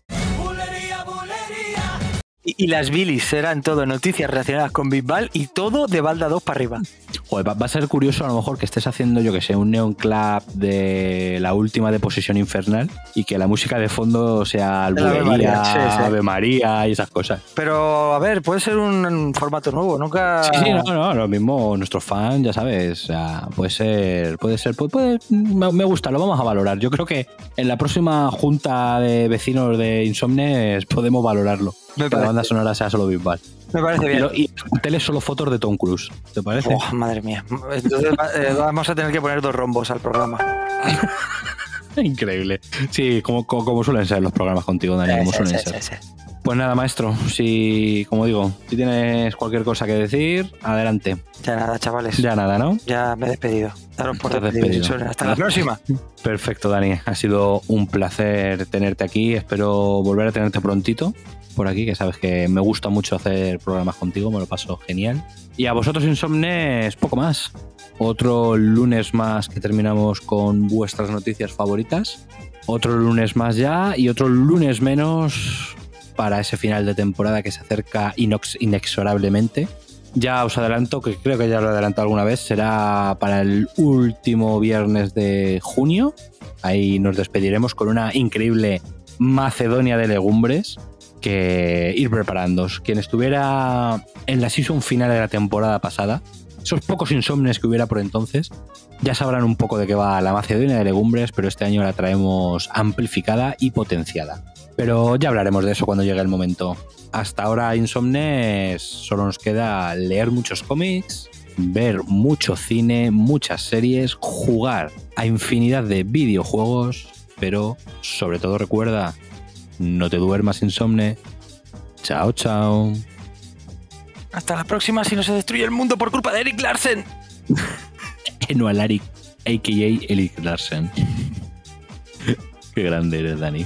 Y, y las bilis serán todo noticias relacionadas con Bisbal y todo de balda 2 para arriba.
Joder, va, va a ser curioso a lo mejor que estés haciendo, yo que sé, un neon club de la última de Posesión Infernal y que la música de fondo sea
la Ave María, sí, sí.
Ave María y esas cosas.
Pero, a ver, puede ser un, un formato nuevo, nunca...
Sí, sí, no, no, lo mismo nuestros fans, ya sabes, o sea, puede ser, puede ser, puede, puede- me, me gusta, lo vamos a valorar. Yo creo que en la próxima junta de vecinos de Insomnes podemos valorarlo.
Me
que la banda sonora sea solo Bisbal.
Me parece bien.
y tele solo fotos de Tom Cruise, ¿te parece?
Oh, madre mía. Entonces eh, vamos a tener que poner dos rombos al programa.
Increíble. Sí, como, como, como suelen ser los programas contigo, Dani, como suelen ser. Pues nada, maestro, si, como digo, si tienes cualquier cosa que decir, adelante.
Ya nada, chavales.
Ya nada, ¿no?
Ya me he despedido. Daros por despedido. Hasta la próxima.
Perfecto, Dani. Ha sido un placer tenerte aquí. Espero volver a tenerte prontito por aquí, que sabes que me gusta mucho hacer programas contigo, me lo paso genial. Y a vosotros, Insomnes, poco más. Otro lunes más que terminamos con vuestras noticias favoritas. Otro lunes más ya y otro lunes menos para ese final de temporada que se acerca inexorablemente. Ya os adelanto, que creo que ya lo he adelantado alguna vez, será para el último viernes de junio. Ahí nos despediremos con una increíble Macedonia de legumbres que ir preparándoos. Quien estuviera en la season final de la temporada pasada, esos pocos insomnes que hubiera por entonces, ya sabrán un poco de qué va la Macedonia de legumbres, pero este año la traemos amplificada y potenciada. Pero ya hablaremos de eso cuando llegue el momento. Hasta ahora, Insomnes, solo nos queda leer muchos cómics, ver mucho cine, muchas series, jugar a infinidad de videojuegos, pero sobre todo recuerda, no te duermas insomne. Chao, chao.
Hasta la próxima si no se destruye el mundo por culpa de Eric Larsen.
Eno Alaric, a.k.a. Eric Larsen. Qué grande eres, Dani.